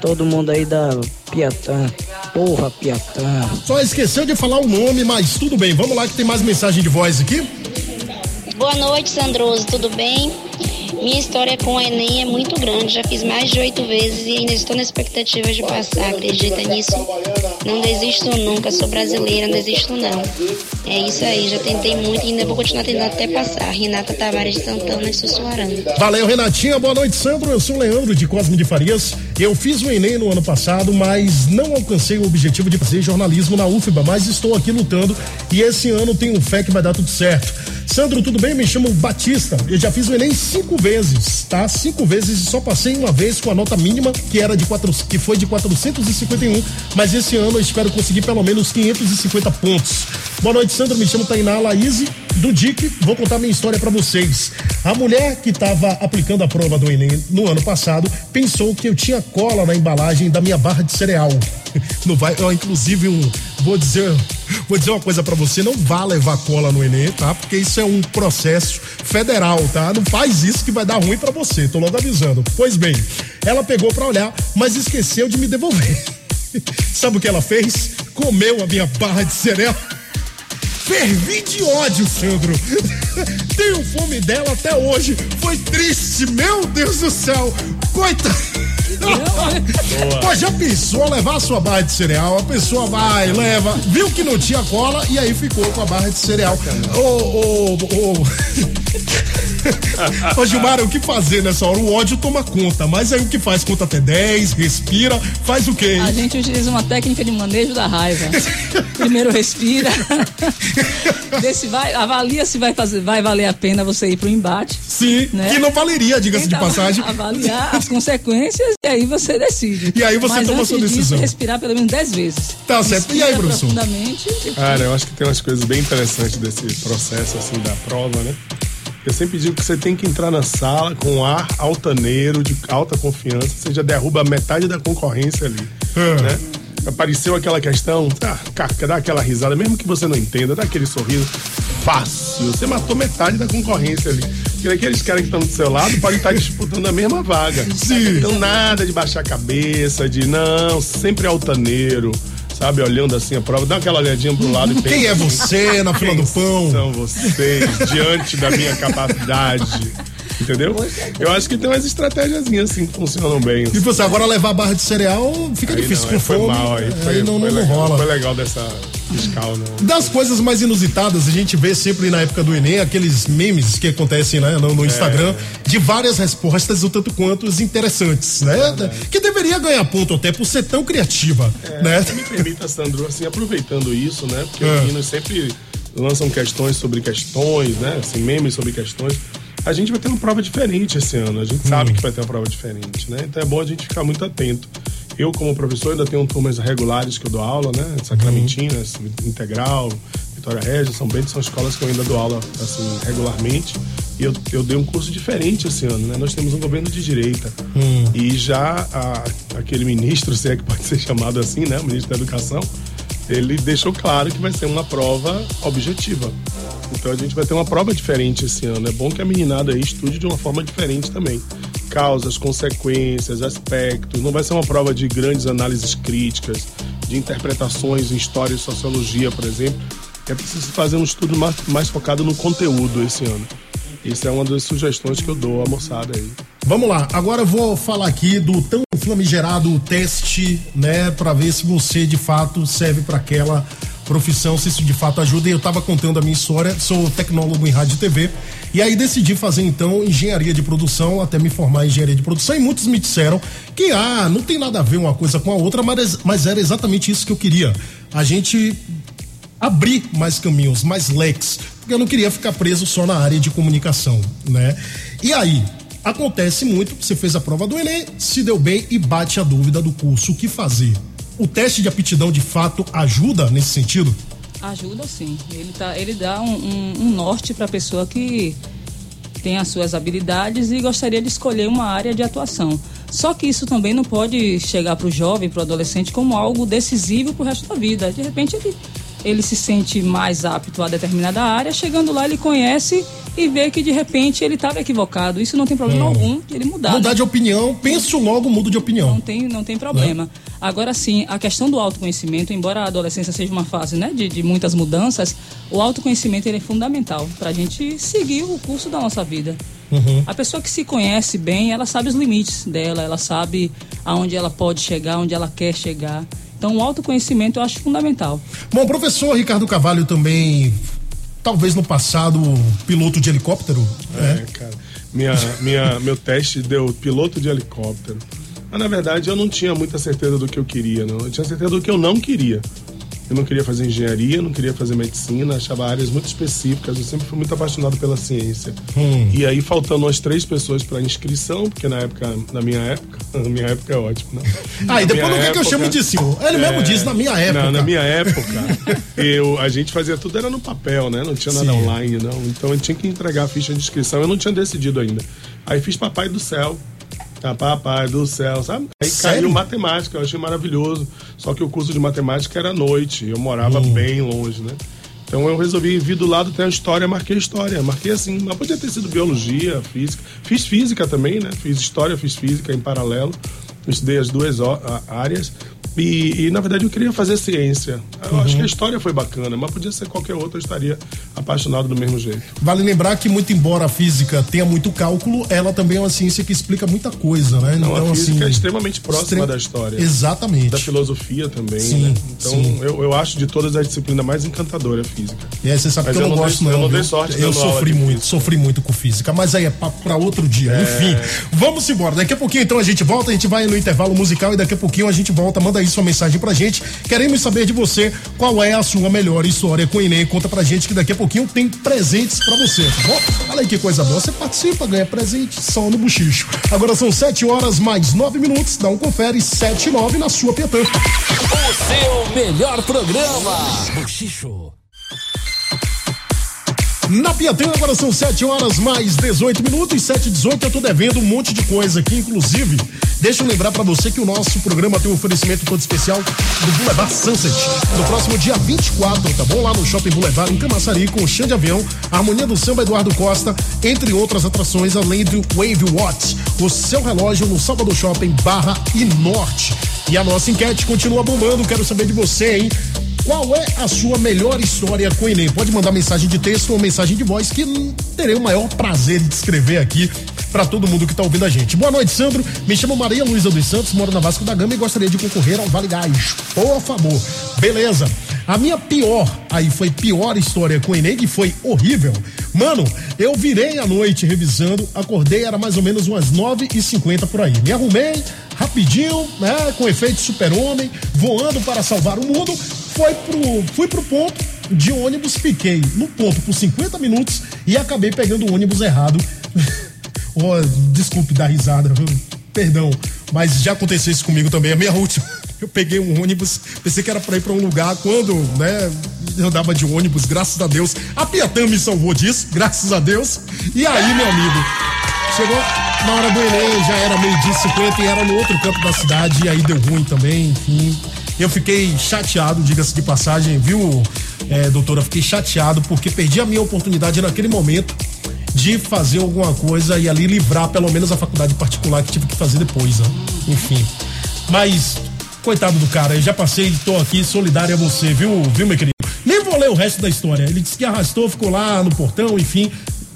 Todo mundo aí da Piatã. Porra, Piatã.
Só esqueceu de falar o nome, mas tudo bem. Vamos lá que tem mais mensagem de voz aqui.
Boa noite, Sandroso, tudo bem? Minha história com o Enem é muito grande, já fiz mais de oito vezes e ainda estou na expectativa de passar, acredita nisso? Não desisto nunca, sou brasileira, não desisto não. É isso aí, já tentei muito e ainda vou continuar tentando até passar. Renata Tavares de Santana, Sussuarana.
Valeu, Renatinha. Boa noite, Sandro. Eu sou o Leandro de Cosme de Farias. Eu fiz o Enem no ano passado, mas não alcancei o objetivo de fazer jornalismo na UFBA, mas estou aqui lutando e esse ano tenho fé que vai dar tudo certo. Sandro, tudo bem? Me chamo Batista. Eu já fiz o Enem cinco vezes, tá? Cinco vezes e só passei uma vez com a nota mínima, que era de quatro, que foi de 451, mas esse ano eu espero conseguir pelo menos 550 pontos. Boa noite, Sandro. Me chamo Tainá Laís do DIC. Vou contar minha história para vocês. A mulher que estava aplicando a prova do Enem no ano passado pensou que eu tinha cola na embalagem da minha barra de cereal. [LAUGHS] Não vai, ó, inclusive um, vou dizer, vou dizer uma coisa para você, não vá levar cola no Enem, tá? Porque isso é um processo federal, tá? Não faz isso que vai dar ruim para você, tô logo avisando. Pois bem, ela pegou para olhar, mas esqueceu de me devolver. [LAUGHS] Sabe o que ela fez? Comeu a minha barra de cereal. Fervi de ódio, Sandro. [LAUGHS] Tenho fome dela até hoje. Foi triste, meu Deus do céu. Coitado. Pô, já pensou levar a sua barra de cereal? A pessoa vai, leva, viu que não tinha cola e aí ficou com a barra de cereal. Ô, ô, ô. Ô Gilmar, o que fazer nessa hora? O ódio toma conta, mas aí o que faz? Conta até 10, respira, faz o quê?
A gente utiliza uma técnica de manejo da raiva. [LAUGHS] Primeiro respira. Vê se vai, avalia se vai fazer, vai valer a pena você ir pro embate.
Sim,
né?
que não valeria, diga-se
Então,
de passagem.
Avaliar as consequências e aí você decide.
E aí você
Mas
toma
antes
sua
disso,
decisão.
respirar pelo menos 10 vezes.
Tá certo. E aí,
Respira
professor?
profundamente.
Cara, eu acho que tem umas coisas bem interessantes desse processo assim da prova, né? Eu sempre digo que você tem que entrar na sala com ar altaneiro, de alta confiança, você já derruba metade da concorrência ali, né? Apareceu aquela questão, tá, caca, dá aquela risada, mesmo que você não entenda, dá aquele sorriso fácil. Você matou metade da concorrência ali. Porque aqueles caras que estão do seu lado podem estar disputando a mesma vaga.
Sim.
Então nada de baixar a cabeça, de não, sempre altaneiro, sabe? Olhando assim a prova, dá aquela olhadinha pro lado e pensa.
Quem é você na fila do pão?
São vocês diante da minha capacidade. Entendeu? Eu acho que tem umas estratégias assim que funcionam bem.
E você agora levar a barra de cereal fica
Aí
difícil
não,
com
foi
fome.
mal, aí foi,
aí não,
foi
não,
legal,
rola.
Foi legal dessa fiscal, não.
Das coisas mais inusitadas, a gente vê sempre na época do Enem aqueles memes que acontecem né, no, no Instagram de várias respostas, o tanto quanto interessantes, né? Que deveria ganhar ponto até por ser tão criativa, né?
Me permita, Sandro, assim, aproveitando isso, né? Porque
É.
os meninos sempre lançam questões sobre questões, né? Assim, memes sobre questões. A gente vai ter uma prova diferente esse ano. A gente
Hum.
sabe que vai ter uma prova diferente, né? Então é bom a gente ficar muito atento. Eu, como professor, ainda tenho turmas regulares que eu dou aula, né? Sacramentinas, Integral, Vitória Regia, São Bento, são escolas que eu ainda dou aula, assim, regularmente. E eu, eu dei um curso diferente esse ano, né? Nós temos um governo de direita.
Hum.
E já a- aquele ministro, [LAUGHS] se é que pode ser chamado assim, né? O ministro da Educação, ele deixou claro que vai ser uma prova objetiva. Então a gente vai ter uma prova diferente esse ano. É bom que a meninada aí estude de uma forma diferente também. Causas, consequências, aspectos. Não vai ser uma prova de grandes análises críticas, de interpretações em história e sociologia, por exemplo. É preciso fazer um estudo mais, mais focado no conteúdo esse ano. Isso é uma das sugestões que eu dou à moçada aí.
Vamos lá, agora eu vou falar aqui do tão famigerado teste, né, para ver se você de fato serve para aquela profissão, se isso de fato ajuda. E eu tava contando a minha história, sou tecnólogo em rádio e TV, e aí decidi fazer então engenharia de produção, até me formar em engenharia de produção, e muitos me disseram que ah, não tem nada a ver uma coisa com a outra, mas, mas era exatamente isso que eu queria. A gente abrir mais caminhos, mais leques, porque eu não queria ficar preso só na área de comunicação, né? E aí, acontece muito, você fez a prova do Enem, se deu bem e bate a dúvida do curso, o que fazer? O teste de aptidão de fato ajuda nesse sentido?
Ajuda sim. Ele, tá, ele dá um, um- um norte para a pessoa que tem as suas habilidades e gostaria de escolher uma área de atuação. Só que isso também não pode chegar para o jovem, para o adolescente, como algo decisivo para o resto da vida. De repente ele, ele se sente mais apto a determinada área, chegando lá ele conhece e vê que de repente ele estava equivocado. Isso não tem problema
Hum.
algum ele mudar.
Mudar
né?
de opinião, penso logo, mudo de opinião.
Não tem, não tem problema. Agora sim, a questão do autoconhecimento, embora a adolescência seja uma fase né, de, de muitas mudanças, o autoconhecimento ele é fundamental para a gente seguir o curso da nossa vida.
Uhum.
A pessoa que se conhece bem, ela sabe os limites dela, ela sabe aonde ela pode chegar, onde ela quer chegar. Então, o autoconhecimento eu acho fundamental.
Bom, professor Ricardo Cavalho também, talvez no passado, piloto de helicóptero, né?
É, cara. Minha, minha, meu teste deu piloto de helicóptero. Mas na verdade eu não tinha muita certeza do que eu queria, não. Eu tinha certeza do que eu não queria. Eu não queria fazer engenharia, não queria fazer medicina, achava áreas muito específicas. Eu sempre fui muito apaixonado pela ciência.
Hum.
E aí, faltando umas três pessoas para inscrição, porque na época, na minha época, [LAUGHS] na minha época é ótimo, né?
Ah, e depois não quer que eu chame de senhor. Ele mesmo diz, na minha época.
Não, na minha época, [LAUGHS] eu, a gente fazia tudo era no papel, né? Não tinha nada
Sim.
online, não. Então eu tinha que entregar a ficha de inscrição, eu não tinha decidido ainda. Aí fiz Papai do Céu. Ah, Papai do Céu, sabe? Aí
Sério?
caiu matemática, eu achei maravilhoso. Só que o curso de matemática era à noite, eu morava
Hum.
bem longe, né? Então eu resolvi vir do lado tem a história, marquei história, marquei assim, mas podia ter sido biologia, física. Fiz física também, né? Fiz história, fiz física em paralelo. Estudei as duas áreas. E, e, na verdade eu queria fazer ciência. Eu
Uhum.
acho que a história foi bacana, mas podia ser qualquer outra, eu estaria apaixonado do mesmo jeito.
Vale lembrar que, muito embora a física tenha muito cálculo, ela também é uma ciência que explica muita coisa, né?
Não, a física
assim,
é extremamente próxima
extrem-
da história.
Exatamente.
Da filosofia também,
Sim,
né? Então
sim.
eu, eu acho de todas as disciplinas mais encantadora a física.
Aí você sabe
Mas
que eu, não
dei-
gosto, não.
Eu não dei sorte
Eu
aula
sofri muito, sofri muito com física, mas aí é papo pra outro dia.
É.
Enfim, vamos embora. Daqui a pouquinho então a gente volta, a gente vai no intervalo musical e daqui a pouquinho a gente volta. Manda aí sua mensagem pra gente. Queremos saber de você qual é a sua melhor história com o Enem. Conta pra gente que daqui a pouquinho tem presentes pra você, tá bom? Olha aí que coisa boa. Você participa, ganha presente só no buchicho. Agora são 7 horas mais 9 minutos. Dá um confere 7 e 9 na sua Piatã.
O seu melhor programa. Bochicho.
Na Piatã, agora são 7 horas mais 18 minutos, 7 e 18 eu tô devendo um monte de coisa aqui, inclusive, deixa eu lembrar pra você que o nosso programa tem um oferecimento todo especial do Boulevard Sunset, no próximo dia 24, tá bom? Lá no Shopping Boulevard, em Camaçari, com o chão de avião, Harmonia do Samba Eduardo Costa, entre outras atrações, além do Wave Watch, o seu relógio no Salvador Shopping Barra e Norte. E a nossa enquete continua bombando, quero saber de você, hein? Qual é a sua melhor história com o Enem? Pode mandar mensagem de texto ou mensagem de voz que terei o maior prazer de escrever aqui para todo mundo que tá ouvindo a gente. Boa noite, Sandro. Me chamo Maria Luísa dos Santos, moro na Vasco da Gama e gostaria de concorrer ao Vale Gás. Por favor. Beleza. A minha pior, aí foi pior história com o Enem, que foi horrível. Mano, eu virei à noite revisando, acordei, era mais ou menos umas 9h50 por aí. Me arrumei rapidinho, né? Com efeito super-homem, voando para salvar o mundo. Foi pro, fui pro ponto de ônibus, fiquei no ponto por 50 minutos e acabei pegando o ônibus errado. [LAUGHS] Oh, desculpe dar risada, viu? perdão, mas já aconteceu isso comigo também. A minha última, [LAUGHS] eu peguei um ônibus, pensei que era pra ir pra um lugar quando, né, andava de ônibus, graças a Deus. A Piatã me salvou disso, graças a Deus. E aí, meu amigo, chegou na hora do Enem, já era meio-dia e 50 e era no outro canto da cidade, e aí deu ruim também, enfim. Eu fiquei chateado, diga-se de passagem, viu, é, doutora? Fiquei chateado porque perdi a minha oportunidade naquele momento de fazer alguma coisa e ali livrar pelo menos a faculdade particular que tive que fazer depois, né? Enfim. Mas, coitado do cara, eu já passei, tô aqui solidário a você, viu, viu, meu querido? Nem vou ler o resto da história. Ele disse que arrastou, ficou lá no portão, enfim.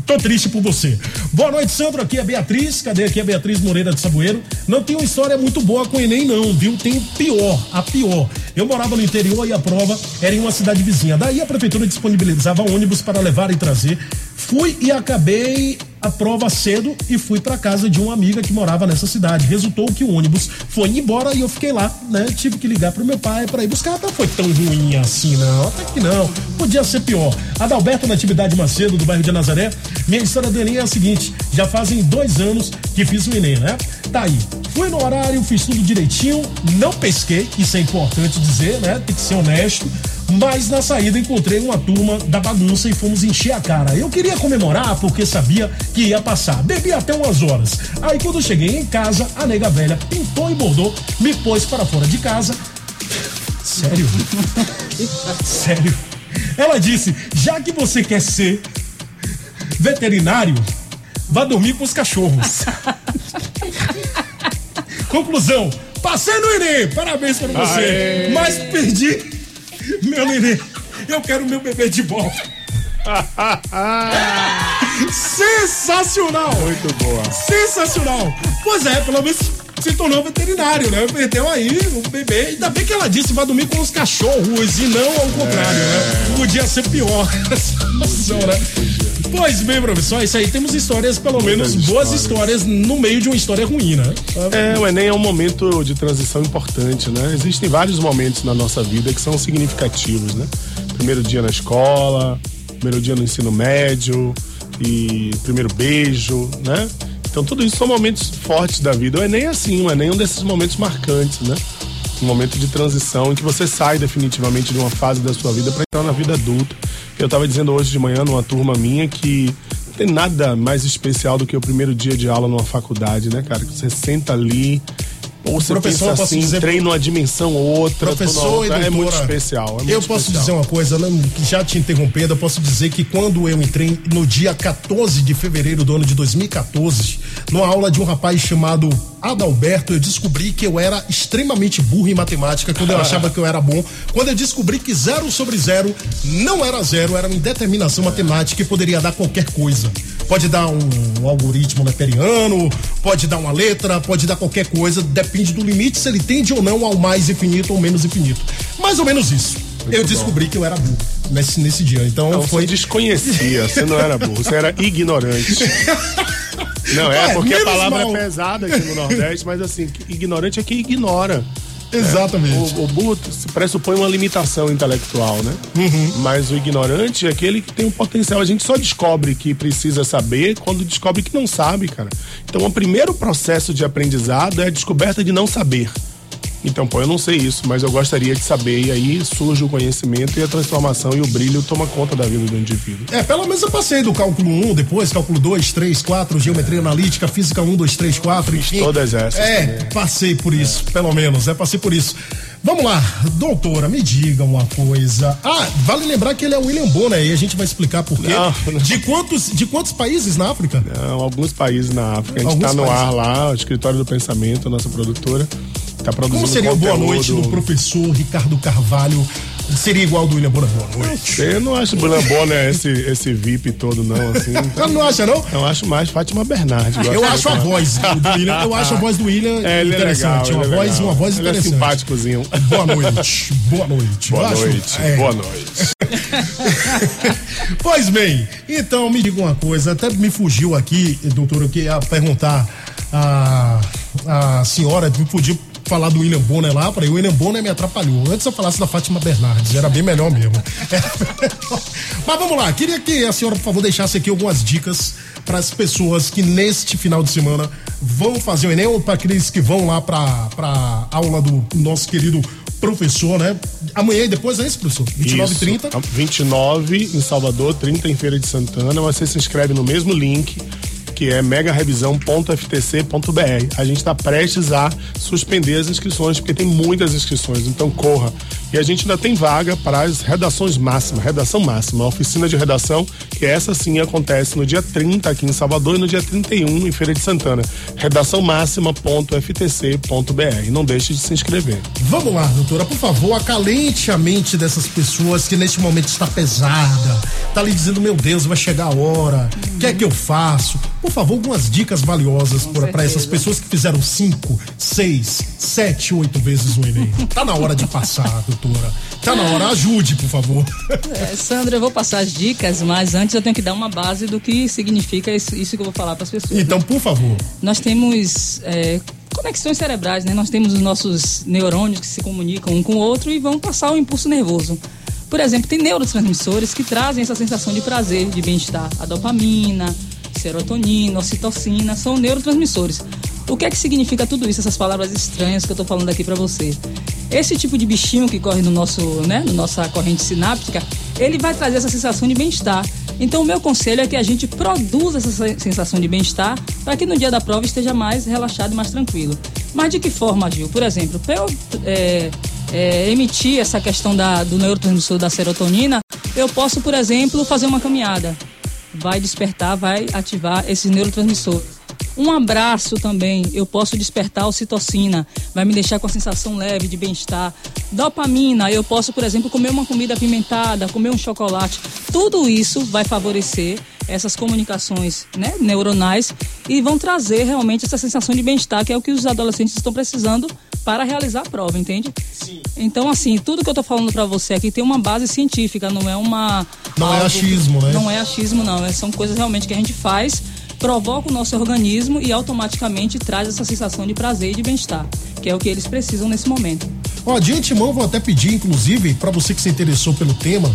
Tô triste por você. Boa noite, Sandro. Aqui é a Beatriz. Cadê aqui a Beatriz Moreira de Saboeiro? Não tem uma história muito boa com o Enem, não, viu? Tem pior, a pior. Eu morava no interior e a prova era em uma cidade vizinha. Daí a prefeitura disponibilizava ônibus para levar e trazer. Fui e acabei a prova cedo e fui para casa de uma amiga que morava nessa cidade. Resultou que o ônibus foi embora e eu fiquei lá, né? Tive que ligar pro meu pai para ir buscar. Não foi tão ruim assim, não. Até que não. Podia ser pior. Adalberto Natividade Macedo, do bairro de Nazaré. Minha história do Enem é a seguinte: já fazem dois anos que fiz o Enem, né? Tá aí. Fui no horário, fiz tudo direitinho, não pesquei, isso é importante dizer, né? Tem que ser honesto. Mas na saída encontrei uma turma da bagunça e fomos encher a cara. Eu queria comemorar porque sabia que ia passar. Bebi até umas horas. Aí quando cheguei em casa, a nega velha pintou e bordou, me pôs para fora de casa. [LAUGHS] Sério? [LAUGHS] Sério? Ela disse: já que você quer ser veterinário, vá dormir com os cachorros. [LAUGHS] Conclusão: passei no Enem, parabéns para você.
Aê.
Mas perdi meu neném. Eu quero meu bebê de volta. Sensacional!
Muito boa.
Sensacional! Pois é, pelo menos se tornou veterinário, né? Perdeu aí o bebê. Ainda bem que ela disse vai dormir com os cachorros e não ao contrário, né? Podia ser pior [LAUGHS] a situação, né? Pois bem, professor, é isso aí. Temos histórias, pelo menos boas histórias, no meio de uma história ruim, né?
É, o Enem é um momento de transição importante, né? Existem vários momentos na nossa vida que são significativos, né? Primeiro dia na escola, primeiro dia no ensino médio e primeiro beijo, né? Então tudo isso são momentos fortes da vida. O Enem é assim, o Enem é um desses momentos marcantes, né? Um momento de transição em que você sai definitivamente de uma fase da sua vida para entrar na vida adulta. Eu estava dizendo hoje de manhã numa turma minha que não tem nada mais especial do que o primeiro dia de aula numa faculdade, né, cara? Que você senta ali, ou você
Professor,
pensa
posso
assim,
dizer-
treina uma dimensão outra,
Professor
outra.
e
é muito
doutora,
especial. É muito
eu posso
especial.
dizer uma coisa, já te interrompendo, eu posso dizer que quando eu entrei no dia 14 de fevereiro do ano de 2014, numa aula de um rapaz chamado Adalberto, eu descobri que eu era extremamente burro em matemática, quando eu [LAUGHS] achava que eu era bom. Quando eu descobri que zero sobre zero não era zero, era uma indeterminação matemática e poderia dar qualquer coisa. Pode dar um, um algoritmo neperiano, pode dar uma letra, pode dar qualquer coisa, depende do limite se ele tende ou não ao mais infinito ou menos infinito. Mais ou menos isso. eu descobri que eu era burro nesse, nesse dia. Então
Não,
foi.
você desconhecia, você não era burro, você era ignorante. [LAUGHS] Não, é,
É,
porque a palavra
mal.
é pesada aqui no Nordeste, mas assim, ignorante é quem ignora.
Exatamente.
O, o burro pressupõe uma limitação intelectual, né?
Uhum.
Mas o ignorante é aquele que tem um potencial. A gente só descobre que precisa saber quando descobre que não sabe, cara. Então, o primeiro processo de aprendizado é a descoberta de não saber. Então, pô, eu não sei isso, mas eu gostaria de saber. E aí surge o conhecimento e a transformação e o brilho toma conta da vida do indivíduo.
É, pelo menos eu passei do cálculo 1, depois cálculo 2, 3, 4, geometria analítica, física 1, 2, 3, 4, enfim.
todas essas
É,
também.
passei por isso, pelo menos, é, passei por isso. Vamos lá, doutora, me diga uma coisa. Ah, vale lembrar que ele é o William Bonner e a gente vai explicar por quê.
Não, não.
De quantos, de quantos países na África?
Não, alguns países na África. A gente está no
países.
ar lá, o Escritório do Pensamento, a nossa produtora. Está produzindo
Como seria o boa noite do professor Ricardo Carvalho? Seria igual do William Bonner? Boa noite.
Eu não acho Bulambó, né, esse, esse VIP todo, não, assim. [LAUGHS]
Você não acha, não?
Eu acho mais Fátima Bernardes. gosto
Eu acho a voz do, do William, eu [LAUGHS] acho a voz do William
É, ele é
interessante.
legal,
uma,
é
voz, uma voz
Ele é
interessante.
simpáticozinho. [LAUGHS]
Boa noite, boa noite.
Boa
Eu
noite,
é.
boa noite.
Pois bem, então me diga uma coisa, até me fugiu aqui, doutor, eu queria perguntar a, a senhora, me fugiu falar do William Bonner lá, para o William Bonner me atrapalhou. Antes eu falasse da Fátima Bernardes, era bem melhor mesmo. [LAUGHS] Mas vamos lá, queria que a senhora, por favor, deixasse aqui algumas dicas para as pessoas que neste final de semana vão fazer o Enem ou para aqueles que vão lá para para aula do nosso querido professor, né? Amanhã e depois é isso, professor? 29 e 30.
29 em Salvador, 30 em Feira de Santana. Você se inscreve no mesmo link que é megarevisão.ftc.br. A gente está prestes a suspender as inscrições, porque tem muitas inscrições, então corra. E a gente ainda tem vaga para as redações máximas, redação máxima, oficina de redação, que essa sim acontece no dia 30 aqui em Salvador e no dia 31 em Feira de Santana. Redação máxima.ftc.br. Não deixe de se inscrever.
Vamos lá, doutora, por favor, acalente a mente dessas pessoas que neste momento está pesada, tá ali dizendo, meu Deus, vai chegar a hora, o que é que eu faço? Por favor, algumas dicas valiosas para essas pessoas que fizeram cinco, seis, sete, oito vezes o Enem. [LAUGHS] Tá na hora de passar, doutora. Tá na hora, ajude, por favor.
É, Sandra, eu vou passar as dicas, mas antes eu tenho que dar uma base do que significa isso, isso que eu vou falar para as pessoas.
Então, por favor.
Nós temos é, conexões cerebrais, né? Nós temos os nossos neurônios que se comunicam um com o outro e vão passar o impulso nervoso. Por exemplo, tem neurotransmissores que trazem essa sensação de prazer, de bem-estar. A dopamina, serotonina, ocitocina, são neurotransmissores. O que é que significa tudo isso, essas palavras estranhas que eu estou falando aqui para você? Esse tipo de bichinho que corre no nosso, né, no nossa corrente sináptica, ele vai trazer essa sensação de bem-estar. Então, o meu conselho é que a gente produza essa sensação de bem-estar para que no dia da prova esteja mais relaxado e mais tranquilo. Mas de que forma, Gil? Por exemplo, para eu é, é, emitir essa questão da, do neurotransmissor da serotonina, eu posso, por exemplo, fazer uma caminhada. Vai despertar, vai ativar esses neurotransmissores. Um abraço também, eu posso despertar ocitocina, vai me deixar com a sensação leve de bem-estar. Dopamina, eu posso, por exemplo, comer uma comida apimentada, comer um chocolate. Tudo isso vai favorecer essas comunicações né, neuronais e vão trazer realmente essa sensação de bem-estar, que é o que os adolescentes estão precisando para realizar a prova, entende?
Sim.
Então, assim, tudo que eu tô falando para você aqui tem uma base científica, não é uma.
Não é
algo-
achismo, né?
Não é achismo, não. é- São coisas realmente que a gente faz, provoca o nosso organismo e automaticamente traz essa sensação de prazer e de bem-estar, que é o que eles precisam nesse momento.
Ó, de antemão, vou até pedir, inclusive, para você que se interessou pelo tema,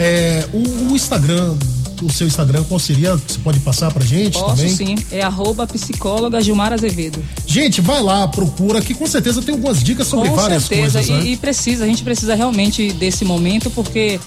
é, o, o Instagram, o seu Instagram, qual seria? Você pode passar pra gente
Posso
também?
sim. É arroba psicóloga Gilmar Azevedo.
Gente, vai lá, procura, que com certeza tem algumas dicas sobre
Com
várias
certeza.
coisas, né?
e, e precisa, a gente precisa realmente desse momento, porque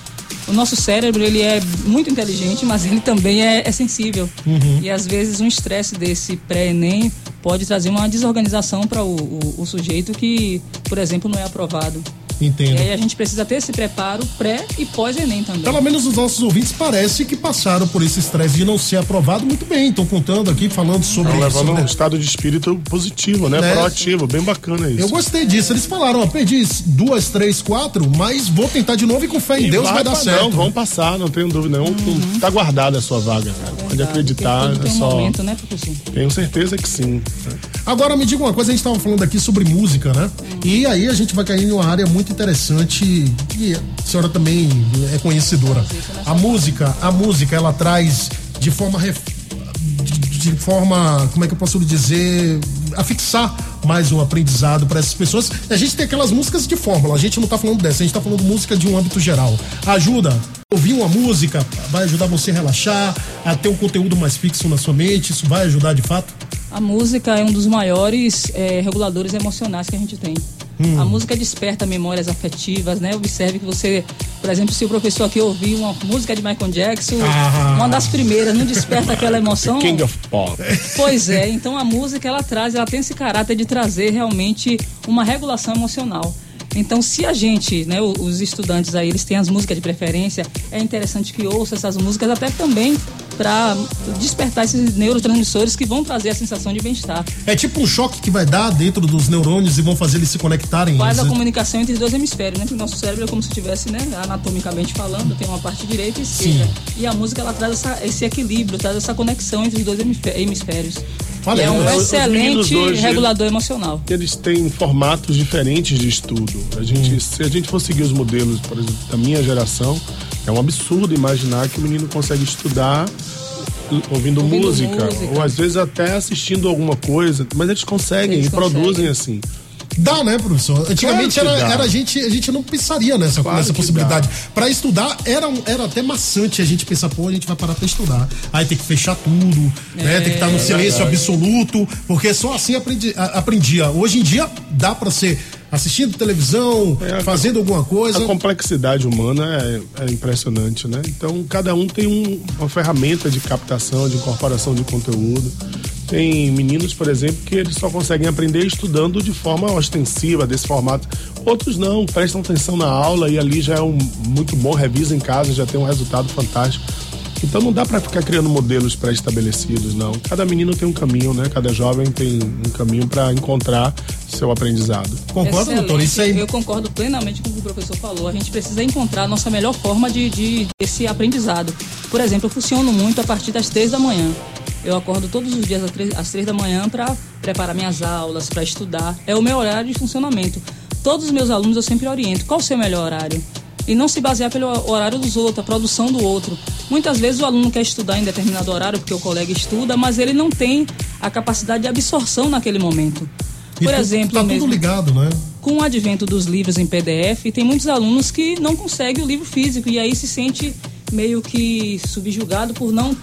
o nosso cérebro ele é muito inteligente, mas ele também é, é sensível.
Uhum.
E às vezes um estresse desse pré-ENEM pode trazer uma desorganização para o, o- o sujeito que, por exemplo, não é aprovado.
Entendo.
E aí a gente precisa ter esse preparo pré e pós-ENEM também.
Pelo menos os nossos ouvintes parece que passaram por esse estresse de não ser aprovado muito bem. Estão contando aqui, falando sobre
Estão levando
sobre-
um estado de espírito positivo, né?
Né?
Proativo, bem bacana isso.
Eu gostei disso. Eles falaram, ó, perdi duas, três, quatro, mas vou tentar de novo e com fé em
E
Deus vai, dar
pa-
certo.
Não, vão passar, não tenho dúvida não. Tá guardada a sua vaga, cara. Pode acreditar, é
tem um
só.
momento, né, professor?
Tenho certeza que sim.
Agora me diga uma coisa, a gente estava falando aqui sobre música, né? E aí a gente vai cair em uma área muito interessante e a senhora também é conhecedora. A música, a música, ela traz de forma de, de forma, como é que eu posso dizer, a fixar mais um aprendizado para essas pessoas. A gente tem aquelas músicas de fórmula, a gente não tá falando dessa, a gente tá falando música de um âmbito geral. Ajuda ouvir uma música vai ajudar você a relaxar, a ter um conteúdo mais fixo na sua mente, isso vai ajudar de fato?
A música é um dos maiores eh, reguladores emocionais que a gente tem.
Hum.
A música desperta memórias afetivas, né? Observe que você, por exemplo, se o professor aqui ouvir uma música de Michael Jackson,
Ah.
uma das primeiras, não desperta aquela emoção. [LAUGHS]
King of Pop.
Pois é, então a música ela traz, ela tem esse caráter de trazer realmente uma regulação emocional. Então, se a gente, né, os estudantes aí, eles têm as músicas de preferência, é interessante que ouça essas músicas até também para despertar esses neurotransmissores que vão trazer a sensação de bem-estar.
É tipo um choque que vai dar dentro dos neurônios e vão fazer eles se conectarem.
Faz a
Eles-
comunicação entre os dois hemisférios, né? Porque o nosso cérebro é como se tivesse, né, anatomicamente falando, tem uma parte direita e esquerda. E a música ela traz essa- esse equilíbrio, traz essa conexão entre os dois hemisfé- hemisférios. É um
os-
excelente
hoje,
regulador emocional.
Eles têm formatos diferentes de estudo. A gente, Se a gente for seguir os modelos, por exemplo, da minha geração, é um absurdo imaginar que o menino consegue estudar ouvindo,
Ouvindo
música,
música.
ou às vezes até assistindo alguma coisa, mas eles conseguem
Eles
e produzem
conseguem.
assim.
Dá, né, professor? Antigamente
Claro
era, era a gente, a gente não pensaria nessa,
Claro
nessa possibilidade. Pra estudar era, era até maçante a gente pensar, pô, a gente vai parar pra estudar. Aí tem que fechar tudo, né? Tem que estar no silêncio absoluto, porque só assim aprendi, aprendia. Hoje em dia dá pra ser assistindo televisão,
É,
fazendo alguma coisa.
A complexidade humana é, é impressionante, né? Então, cada um tem um- uma ferramenta de captação, de incorporação de conteúdo. Tem meninos, por exemplo, que eles só conseguem aprender estudando de forma ostensiva, desse formato. Outros não, prestam atenção na aula e ali já é um muito bom, revisa em casa, já tem um resultado fantástico. Então não dá para ficar criando modelos pré-estabelecidos, não. Cada menino tem um caminho, né? Cada jovem tem um caminho para encontrar seu aprendizado.
Concorda,
Excelente.
doutor? Isso aí.
Eu concordo plenamente com o que o professor falou. A gente precisa encontrar a nossa melhor forma de, de esse aprendizado. Por exemplo, eu funciono muito a partir das três da manhã. Eu acordo todos os dias às três, da manhã para preparar minhas aulas, para estudar. É o meu horário de funcionamento. Todos os meus alunos eu sempre oriento. Qual o seu melhor horário? E não se basear pelo horário dos outros, a produção do outro. Muitas vezes o aluno quer estudar em determinado horário porque o colega estuda, mas ele não tem a capacidade de absorção naquele momento.
E
Por
tu-
exemplo,
Tá
mesmo,
tudo ligado, né?
com o advento dos livros em PDF, tem muitos alunos que não conseguem o livro físico e aí se sente meio que subjugado por não,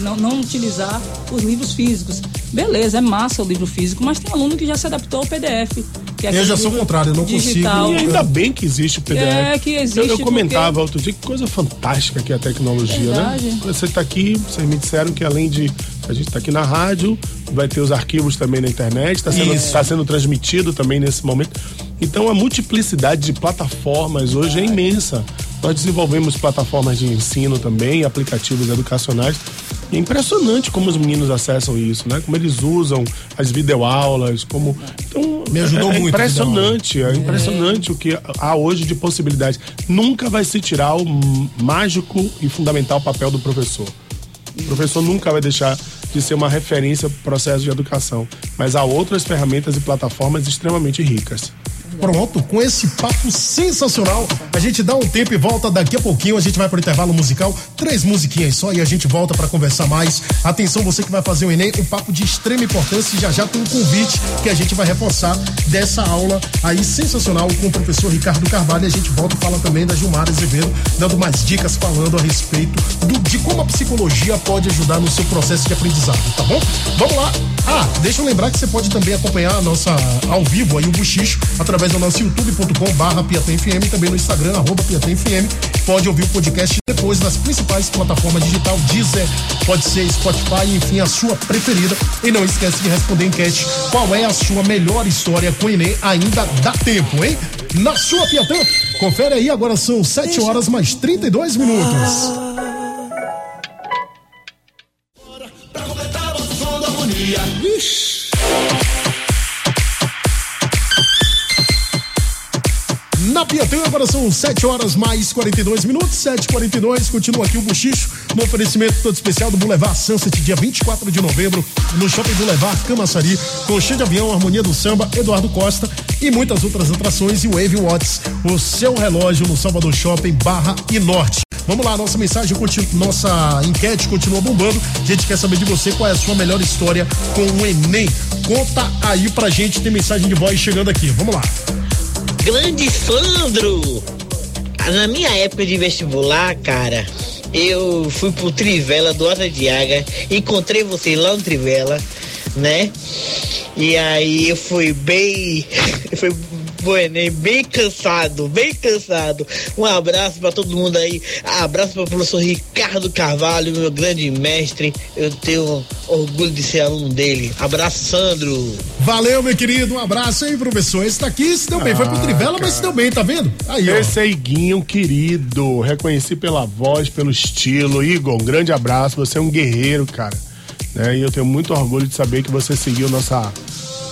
não, não utilizar os livros físicos. Beleza, é massa o livro físico, mas tem aluno que já se adaptou ao PDF. Que é
Eu já sou o contrário, eu não
digital.
consigo.
E ainda bem que existe o PDF.
É, que existe
Eu, eu
porque-
comentava outro dia que coisa fantástica que é a tecnologia,
Verdade.
né? Você está aqui, vocês me disseram que além de a gente está aqui na rádio, vai ter os arquivos também na internet, está sendo, tá sendo transmitido também nesse momento. Então a multiplicidade de plataformas hoje é imensa. Nós desenvolvemos plataformas de ensino também, aplicativos educacionais. E é impressionante como os meninos acessam isso, né? Como eles usam as videoaulas, como. Então,
Me ajudou
é, é
muito
impressionante, é impressionante o que há hoje de possibilidades. Nunca vai se tirar o mágico e fundamental papel do professor. O professor nunca vai deixar de ser uma referência para o processo de educação, mas há outras ferramentas e plataformas extremamente ricas.
Pronto, com esse papo sensacional, a gente dá um tempo e volta daqui a pouquinho. A gente vai pro intervalo musical, três musiquinhas só e a gente volta para conversar mais. Atenção, você que vai fazer o Enem, um papo de extrema importância. Já já tem um convite que a gente vai reforçar dessa aula aí sensacional com o professor Ricardo Carvalho. A gente volta e fala também da Gilmar Azevedo, dando mais dicas falando a respeito do- de como a psicologia pode ajudar no seu processo de aprendizado, tá bom? Vamos lá. Ah, deixa eu lembrar que você pode também acompanhar a nossa ao vivo aí o Buchicho através do nosso youtube.com barra PiatanFM, também no Instagram, arroba PiatanFM. Pode ouvir o podcast depois nas principais plataformas digital, Deezer, pode ser Spotify, enfim, a sua preferida. E não esquece de responder enquete qual é a sua melhor história com o Enem, ainda dá tempo, hein? Na sua Piatã, confere aí, agora são 7 horas mais 32 minutos. Na agora são 7 horas mais 42 minutos, 7h42. Continua aqui o Buchicho, no oferecimento todo especial do Boulevard Sunset, dia 24 de novembro, no Shopping Boulevard Camaçari, com Cheio de Avião, Harmonia do Samba, Eduardo Costa e muitas outras atrações. E Wave Watts, o seu relógio no Salvador Shopping, Barra e Norte. Vamos lá, nossa mensagem, nossa enquete continua bombando. A gente quer saber de você qual é a sua melhor história com o Enem. Conta aí pra gente, tem mensagem de voz chegando aqui. Vamos lá.
Grande Sandro! Na minha época de vestibular, cara, eu fui pro Trivela do Asa de Águia, encontrei você lá no Trivela, né? E aí eu fui bem. [LAUGHS] Foi pro Enem, bem cansado, bem cansado. Um abraço pra todo mundo aí. Abraço pro professor Ricardo Carvalho, meu grande mestre. Eu tenho orgulho de ser aluno dele. Abraço, Sandro.
Valeu, meu querido. Um abraço aí, professor. Esse daqui se deu bem. Foi pro Trivela, mas se deu bem, tá vendo? Aí,
é Iguinho, querido. Reconheci pela voz, pelo estilo. Igor, um grande abraço. Você é um guerreiro, cara. Né? E eu tenho muito orgulho de saber que você seguiu nossa,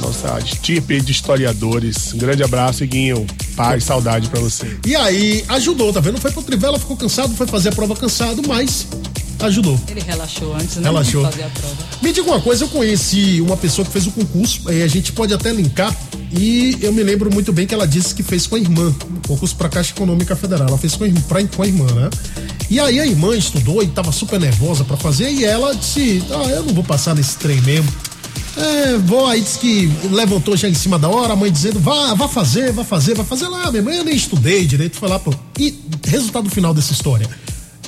nossa estirpe de historiadores. Um grande abraço, Iguinho. Paz, saudade pra você.
E aí, ajudou, tá vendo? Foi pro Trivela, ficou cansado, foi fazer a prova cansado, mas ajudou.
Ele relaxou antes, né?
Relaxou.
Fazer a prova.
Me diga uma coisa, eu conheci uma pessoa que fez o concurso, eh, a gente pode até linkar, e eu me lembro muito bem que ela disse que fez com a irmã, o concurso pra Caixa Econômica Federal. Ela fez com a, irmã- pra- com a irmã, né? E aí a irmã estudou e tava super nervosa pra fazer, e ela disse: Ah, eu não vou passar nesse trem mesmo. É, vó aí disse que levantou já em cima da hora, a mãe dizendo, vá, vá fazer, vá fazer, vá fazer lá, minha mãe, eu nem estudei direito, foi lá, pô. E resultado final dessa história,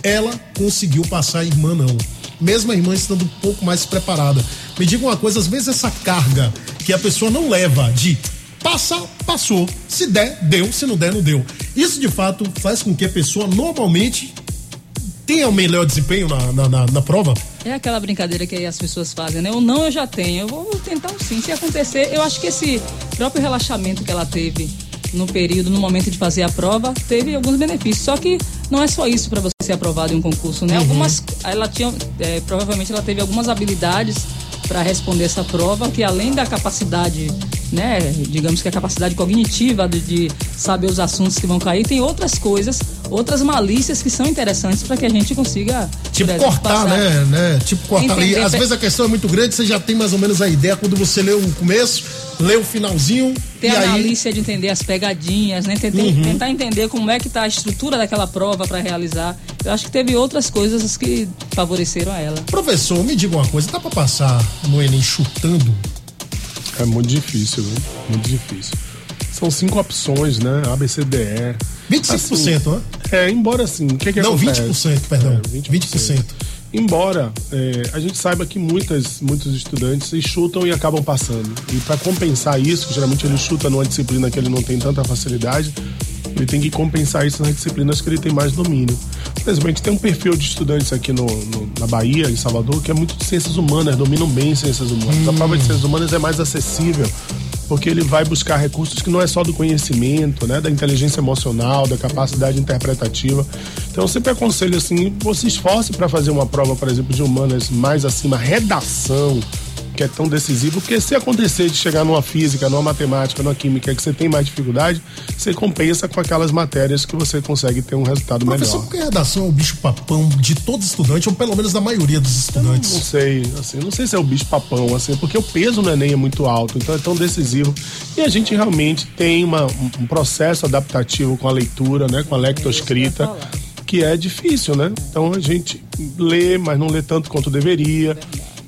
ela conseguiu passar a irmã não. Mesmo a irmã estando um pouco mais preparada. Me diga uma coisa, às vezes essa carga que a pessoa não leva de passar, passou, se der, deu, se não der, não deu. Isso de fato faz com que a pessoa normalmente tenha o melhor desempenho na, na, na, na prova?
É aquela brincadeira que as pessoas fazem, né? O não eu já tenho, eu vou tentar um sim. Se acontecer, eu acho que esse próprio relaxamento que ela teve no período, no momento de fazer a prova, teve alguns benefícios. Só que não é só isso para você ser aprovado em um concurso, né?
Uhum.
Algumas, ela tinha, é, provavelmente ela teve algumas habilidades para responder essa prova que além da capacidade, né, digamos que a capacidade cognitiva de, de saber os assuntos que vão cair, tem outras coisas, outras malícias que são interessantes para que a gente consiga
Tipo
né,
cortar, né, né? Tipo cortar ali.
Entender,
Às vezes a questão é muito grande, você já tem mais ou menos a ideia quando você lê o começo, lê o finalzinho
ter
e
a
aí
malícia de entender as pegadinhas, né? Tentar,
Uhum.
tentar entender como é que tá a estrutura daquela prova para realizar. Eu acho que teve outras coisas que favoreceram a ela.
Professor, me diga uma coisa, dá pra passar no Enem chutando?
É muito difícil, viu? Muito difícil. São cinco opções, né? A, B, C, D, E.
25%, né?
É, embora assim, o que que
Não,
acontece?
20%, perdão.
É,
20%.
Embora é, a gente saiba que muitas, muitos estudantes chutam e acabam passando. E para compensar isso, que geralmente ele chuta numa disciplina que ele não tem tanta facilidade, ele tem que compensar isso nas disciplinas que ele tem mais domínio. Por exemplo, a gente tem um perfil de estudantes aqui no, no- na Bahia, em Salvador, que é muito de ciências humanas, dominam bem ciências humanas. A prova de ciências humanas é mais acessível, porque ele vai buscar recursos que não é só do conhecimento, né, da inteligência emocional, da capacidade interpretativa. Então eu sempre aconselho assim, você esforce para fazer uma prova, por exemplo, de humanas mais acima, redação, que é tão decisivo, porque se acontecer de chegar numa física, numa matemática, numa química que você tem mais dificuldade, você compensa com aquelas matérias que você consegue ter um resultado
Professor,
melhor.
que a redação é o bicho papão de todo estudante, ou pelo menos da maioria dos
Não
estudantes?
sei, assim, não sei se é o bicho papão, assim, porque o peso no Enem é muito alto, então é tão decisivo. E a gente realmente tem uma, um, um processo adaptativo com a leitura, né, com a lectoescrita, que é difícil, né? Então a gente lê, mas não lê tanto quanto deveria.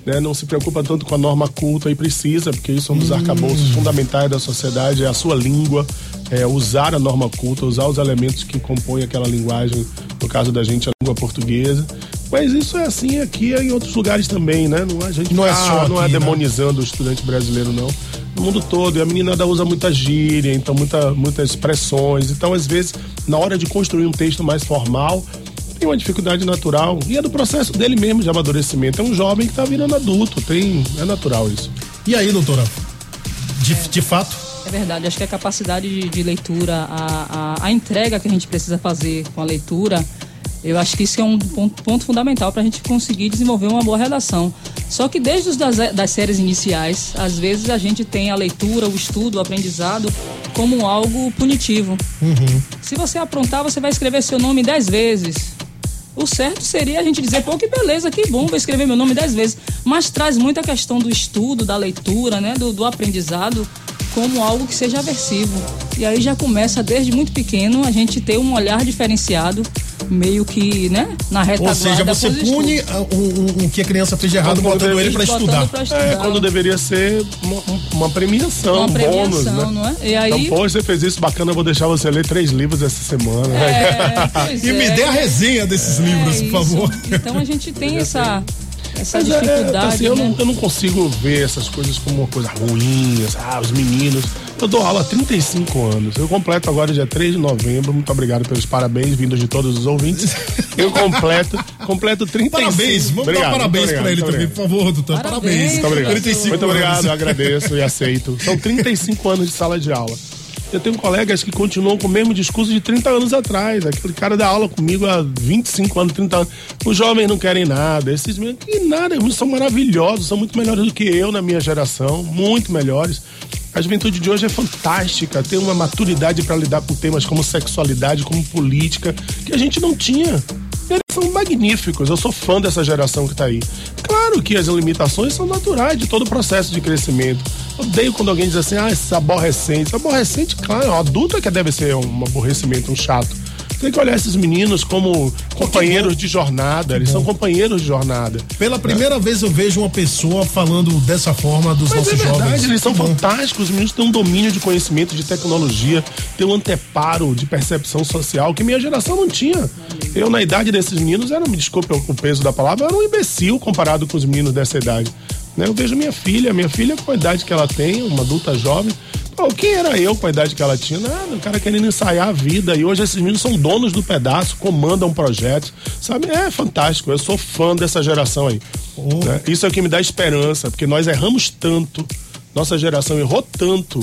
Né, não se preocupa tanto com a norma culta e precisa, porque isso é um dos arcabouços fundamentais da sociedade, é a sua língua, é usar a norma culta, usar os elementos que compõem aquela linguagem, no caso da gente, a língua portuguesa. Mas isso é assim aqui e em outros lugares também, né? Não, a gente
Não é só
não é
aqui, né?
demonizando o estudante brasileiro, não. No mundo todo, e a meninada usa muita gíria, então muita, muitas expressões. Então, às vezes, na hora de construir um texto mais formal, tem uma dificuldade natural. E é do processo dele mesmo de amadurecimento. É um jovem que está virando adulto, tem, é natural isso.
E aí, doutora? De, de fato?
É verdade, acho que a capacidade de, de leitura, a, a, a entrega que a gente precisa fazer com a leitura, eu acho que isso é um ponto, ponto fundamental para a gente conseguir desenvolver uma boa redação. Só que desde os das, das séries iniciais, às vezes a gente tem a leitura, o estudo, o aprendizado como algo punitivo. Se você aprontar, você vai escrever seu nome dez vezes. O certo seria a gente dizer, pô, que beleza, que bom, vou escrever meu nome dez vezes. Mas traz muita questão do estudo, da leitura, né, do, do aprendizado, como algo que seja aversivo. E aí já começa desde muito pequeno a gente ter um olhar diferenciado, meio que, né, na
Ou
retaguarda.
seja, você pune
estudos.
ah, um que a criança fez de errado,
Quando
botando ele pra
botando
estudar.
pra estudar.
É, quando deveria ser uma, uma premiação,
Uma
um
premiação,
bônus, né?
não é? E aí-
Então, pô, você fez isso bacana, eu vou deixar você ler três livros essa semana.
É, pois [LAUGHS]
E me
é.
dê a resenha desses livros, por favor.
Então a gente tem essa, essa
Mas é,
dificuldade,
assim, eu,
né?
não, eu não consigo ver essas coisas como uma coisa ruim, ah, os meninos. Eu dou aula há 35 anos. Eu completo agora dia 3 de novembro. Muito obrigado pelos parabéns vindos de todos os ouvintes. Eu completo, completo 35.
Parabéns, vamos
Obrigado,
dar parabéns pra ele também, por favor, doutor. Parabéns.
Muito obrigado.
35
Muito obrigado, agradeço e aceito. São 35 anos de sala de aula. Eu tenho colegas que continuam com o mesmo discurso de 30 anos atrás. Aquele cara dá aula comigo há 25 anos, 30 anos. Os jovens não querem nada. Esses meninos que nada, eles são maravilhosos, são muito melhores do que eu na minha geração, muito melhores. A juventude de hoje é fantástica, tem uma maturidade para lidar com temas como sexualidade, como política, que a gente não tinha. Eles são magníficos, eu sou fã dessa geração que tá aí. Claro que as limitações são naturais de todo o processo de crescimento. Odeio quando alguém diz assim, ah, esse aborrecente. Esse aborrecente, claro, o adulto é que deve ser um aborrecimento, um chato. Tem que olhar esses meninos como companheiros de jornada. Eles são companheiros de jornada.
Pela primeira vez eu vejo uma pessoa falando dessa forma dos
Mas
nossos
é verdade,
jovens.
eles são
Que bom.
fantásticos, os meninos têm um domínio de conhecimento, de tecnologia, têm um anteparo de percepção social que minha geração não tinha. Eu, na idade desses meninos, era, me desculpe o peso da palavra, era um imbecil comparado com os meninos dessa idade. Né? Eu vejo minha filha, minha filha com a idade que ela tem, uma adulta jovem. Pô, quem era eu com a idade que ela tinha? Nada, o cara querendo ensaiar a vida. E hoje esses meninos são donos do pedaço, comandam projetos. Sabe? É fantástico. Eu sou fã dessa geração aí. né? Isso é o que me dá esperança, porque nós erramos tanto, nossa geração errou tanto.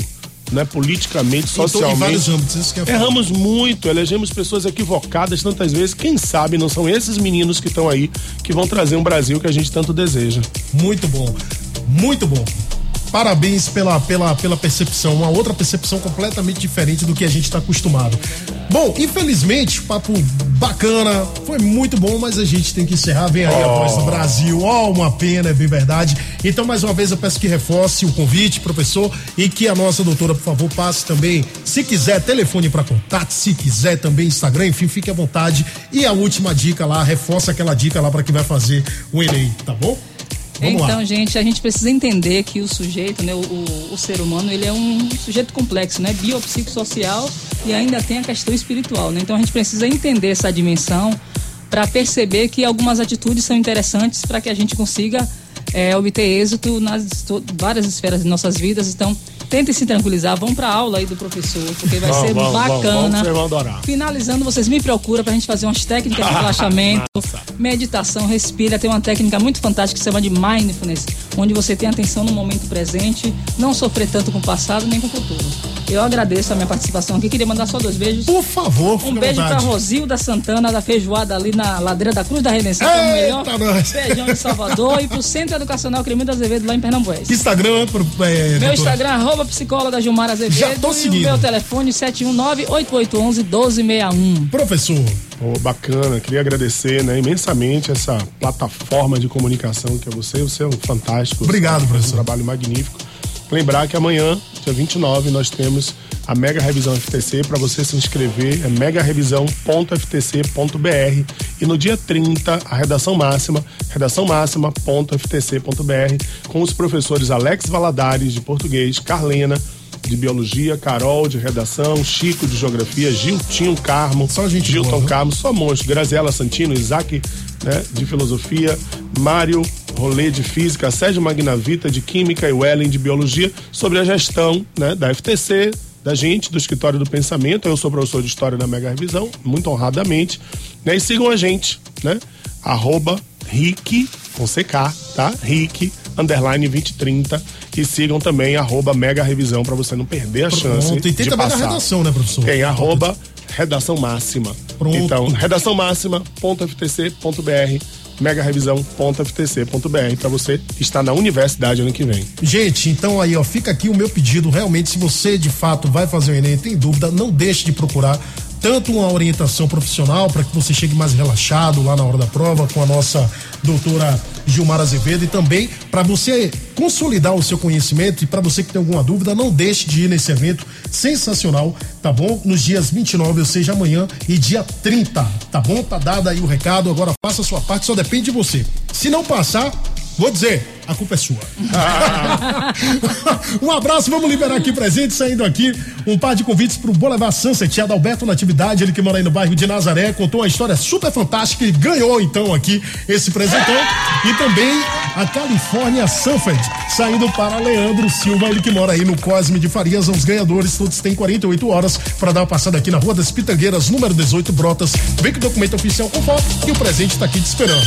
Né, politicamente,
Em em
socialmente.
vários âmbitos, isso que falar.
Erramos muito, elegemos pessoas equivocadas tantas vezes. Quem sabe não são esses meninos que estão aí que vão trazer um Brasil que a gente tanto deseja.
Muito bom. Muito bom. Parabéns pela, pela, pela percepção, uma outra percepção completamente diferente do que a gente está acostumado. Bom, infelizmente, papo bacana, foi muito bom, mas a gente tem que encerrar. Vem aí a
Oh.
voz do Brasil, ó, uma pena, é bem verdade. Então, mais uma vez, eu peço que reforce o convite, professor, e que a nossa doutora, por favor, passe também, se quiser, telefone para contato, se quiser também Instagram, enfim, fique à vontade. E a última dica lá, reforça aquela dica lá para quem vai fazer o Enem, tá bom? Vamos
então,
lá.
gente, a gente precisa entender que o sujeito, né, o, o, ser humano, ele é um sujeito complexo, né, biopsicossocial e ainda tem a questão espiritual, né? Então a gente precisa entender essa dimensão para perceber que algumas atitudes são interessantes para que a gente consiga é, obter êxito nas várias esferas de nossas vidas. Então, tentem se tranquilizar, vão para a aula aí do professor, porque vai
Vamos,
ser
vamos,
bacana.
vão adorar.
Finalizando, vocês me procuram pra gente fazer umas técnicas de relaxamento, [LAUGHS] meditação, respira. Tem uma técnica muito fantástica que se chama de mindfulness, onde você tem atenção no momento presente, não sofrer tanto com o passado nem com o futuro. Eu agradeço a minha participação aqui. Queria mandar só dois beijos.
Por favor,
Um beijo pra
vontade.
Rosilda Santana, da feijoada ali na ladeira da Cruz da Redenção, que é o melhor
Eita, nós.
feijão de Salvador, e pro Centro Educacional Cremildo Azevedo, lá em Pernambués.
Instagram, pro, é,
Meu
doutora.
Instagram, arroba psicóloga Gilmar Azevedo.
Já tô
E
seguindo.
o meu telefone, 719-8811-1261.
Professor.
Pô, bacana, queria agradecer né, imensamente essa plataforma de comunicação que é você. Você é um fantástico.
Obrigado, professor.
Um trabalho magnífico. Lembrar que amanhã, dia 29, nós temos a Mega Revisão FTC. Para você se inscrever, é megarevisão.ftc.br. E no dia 30, a redação máxima, redação máxima.ftc.br, com os professores Alex Valadares, de português, Carlena, de biologia, Carol de redação, Chico de geografia, Giltinho Carmo,
Só gente
Gilton
boa?
Carmo, só monstro, Graziela Santino, Isaac né, de filosofia, Mário Rolê de física, Sérgio Magnavita de química e Wellen de biologia, sobre a gestão né, da FTC, da gente, do Escritório do Pensamento. Eu sou professor de História na Mega Revisão, muito honradamente. Né, e sigam a gente, né? Arroba Rick, com CK, tá? Rick, underline 2030. E sigam também arroba Mega Revisão para você não perder a chance
Pronto, e tem
de
também na
passar.
redação, né, professor?
Tem arroba redação máxima.
Pronto.
Então, redação máxima.ftc.br, megarevisão.ftc.br para você estar na universidade ano que vem.
Gente, então aí, ó, fica aqui o meu pedido. Realmente, se você de fato vai fazer o Enem, tem dúvida, não deixe de procurar tanto uma orientação profissional para que você chegue mais relaxado lá na hora da prova com a nossa doutora Gilmar Azevedo e também para você consolidar o seu conhecimento e para você que tem alguma dúvida, não deixe de ir nesse evento sensacional, tá bom? Nos dias 29, ou seja, amanhã e dia 30, tá bom? Tá dado aí o recado, agora faça a sua parte, só depende de você. Se não passar, vou dizer, a culpa é sua. [LAUGHS] um abraço, vamos liberar aqui presente, saindo aqui um par de convites pro Boulevard Sunset, Adalberto Natividade, ele que mora aí no bairro de Nazaré, contou uma história super fantástica e ganhou então aqui esse presentão. E também a Califórnia Sunfed, saindo para Leandro Silva, ele que mora aí no Cosme de Farias, os ganhadores todos têm 48 horas para dar uma passada aqui na Rua das Pitangueiras, número 18, Brotas. Vem com o documento oficial com foto e o presente tá aqui te esperando.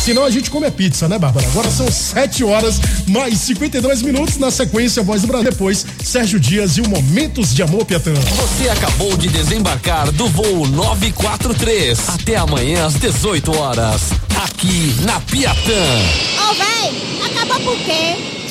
Senão a gente come a pizza, né, Bárbara? Agora são 7 horas, mais 52 minutos. Na sequência, Voz do Brasil. Depois, Sérgio Dias e o Momentos de Amor Piatã.
Você acabou de desembarcar do voo 943. Até amanhã às 18 horas. Aqui na Piatã.
Ô, véi, acabou por quê?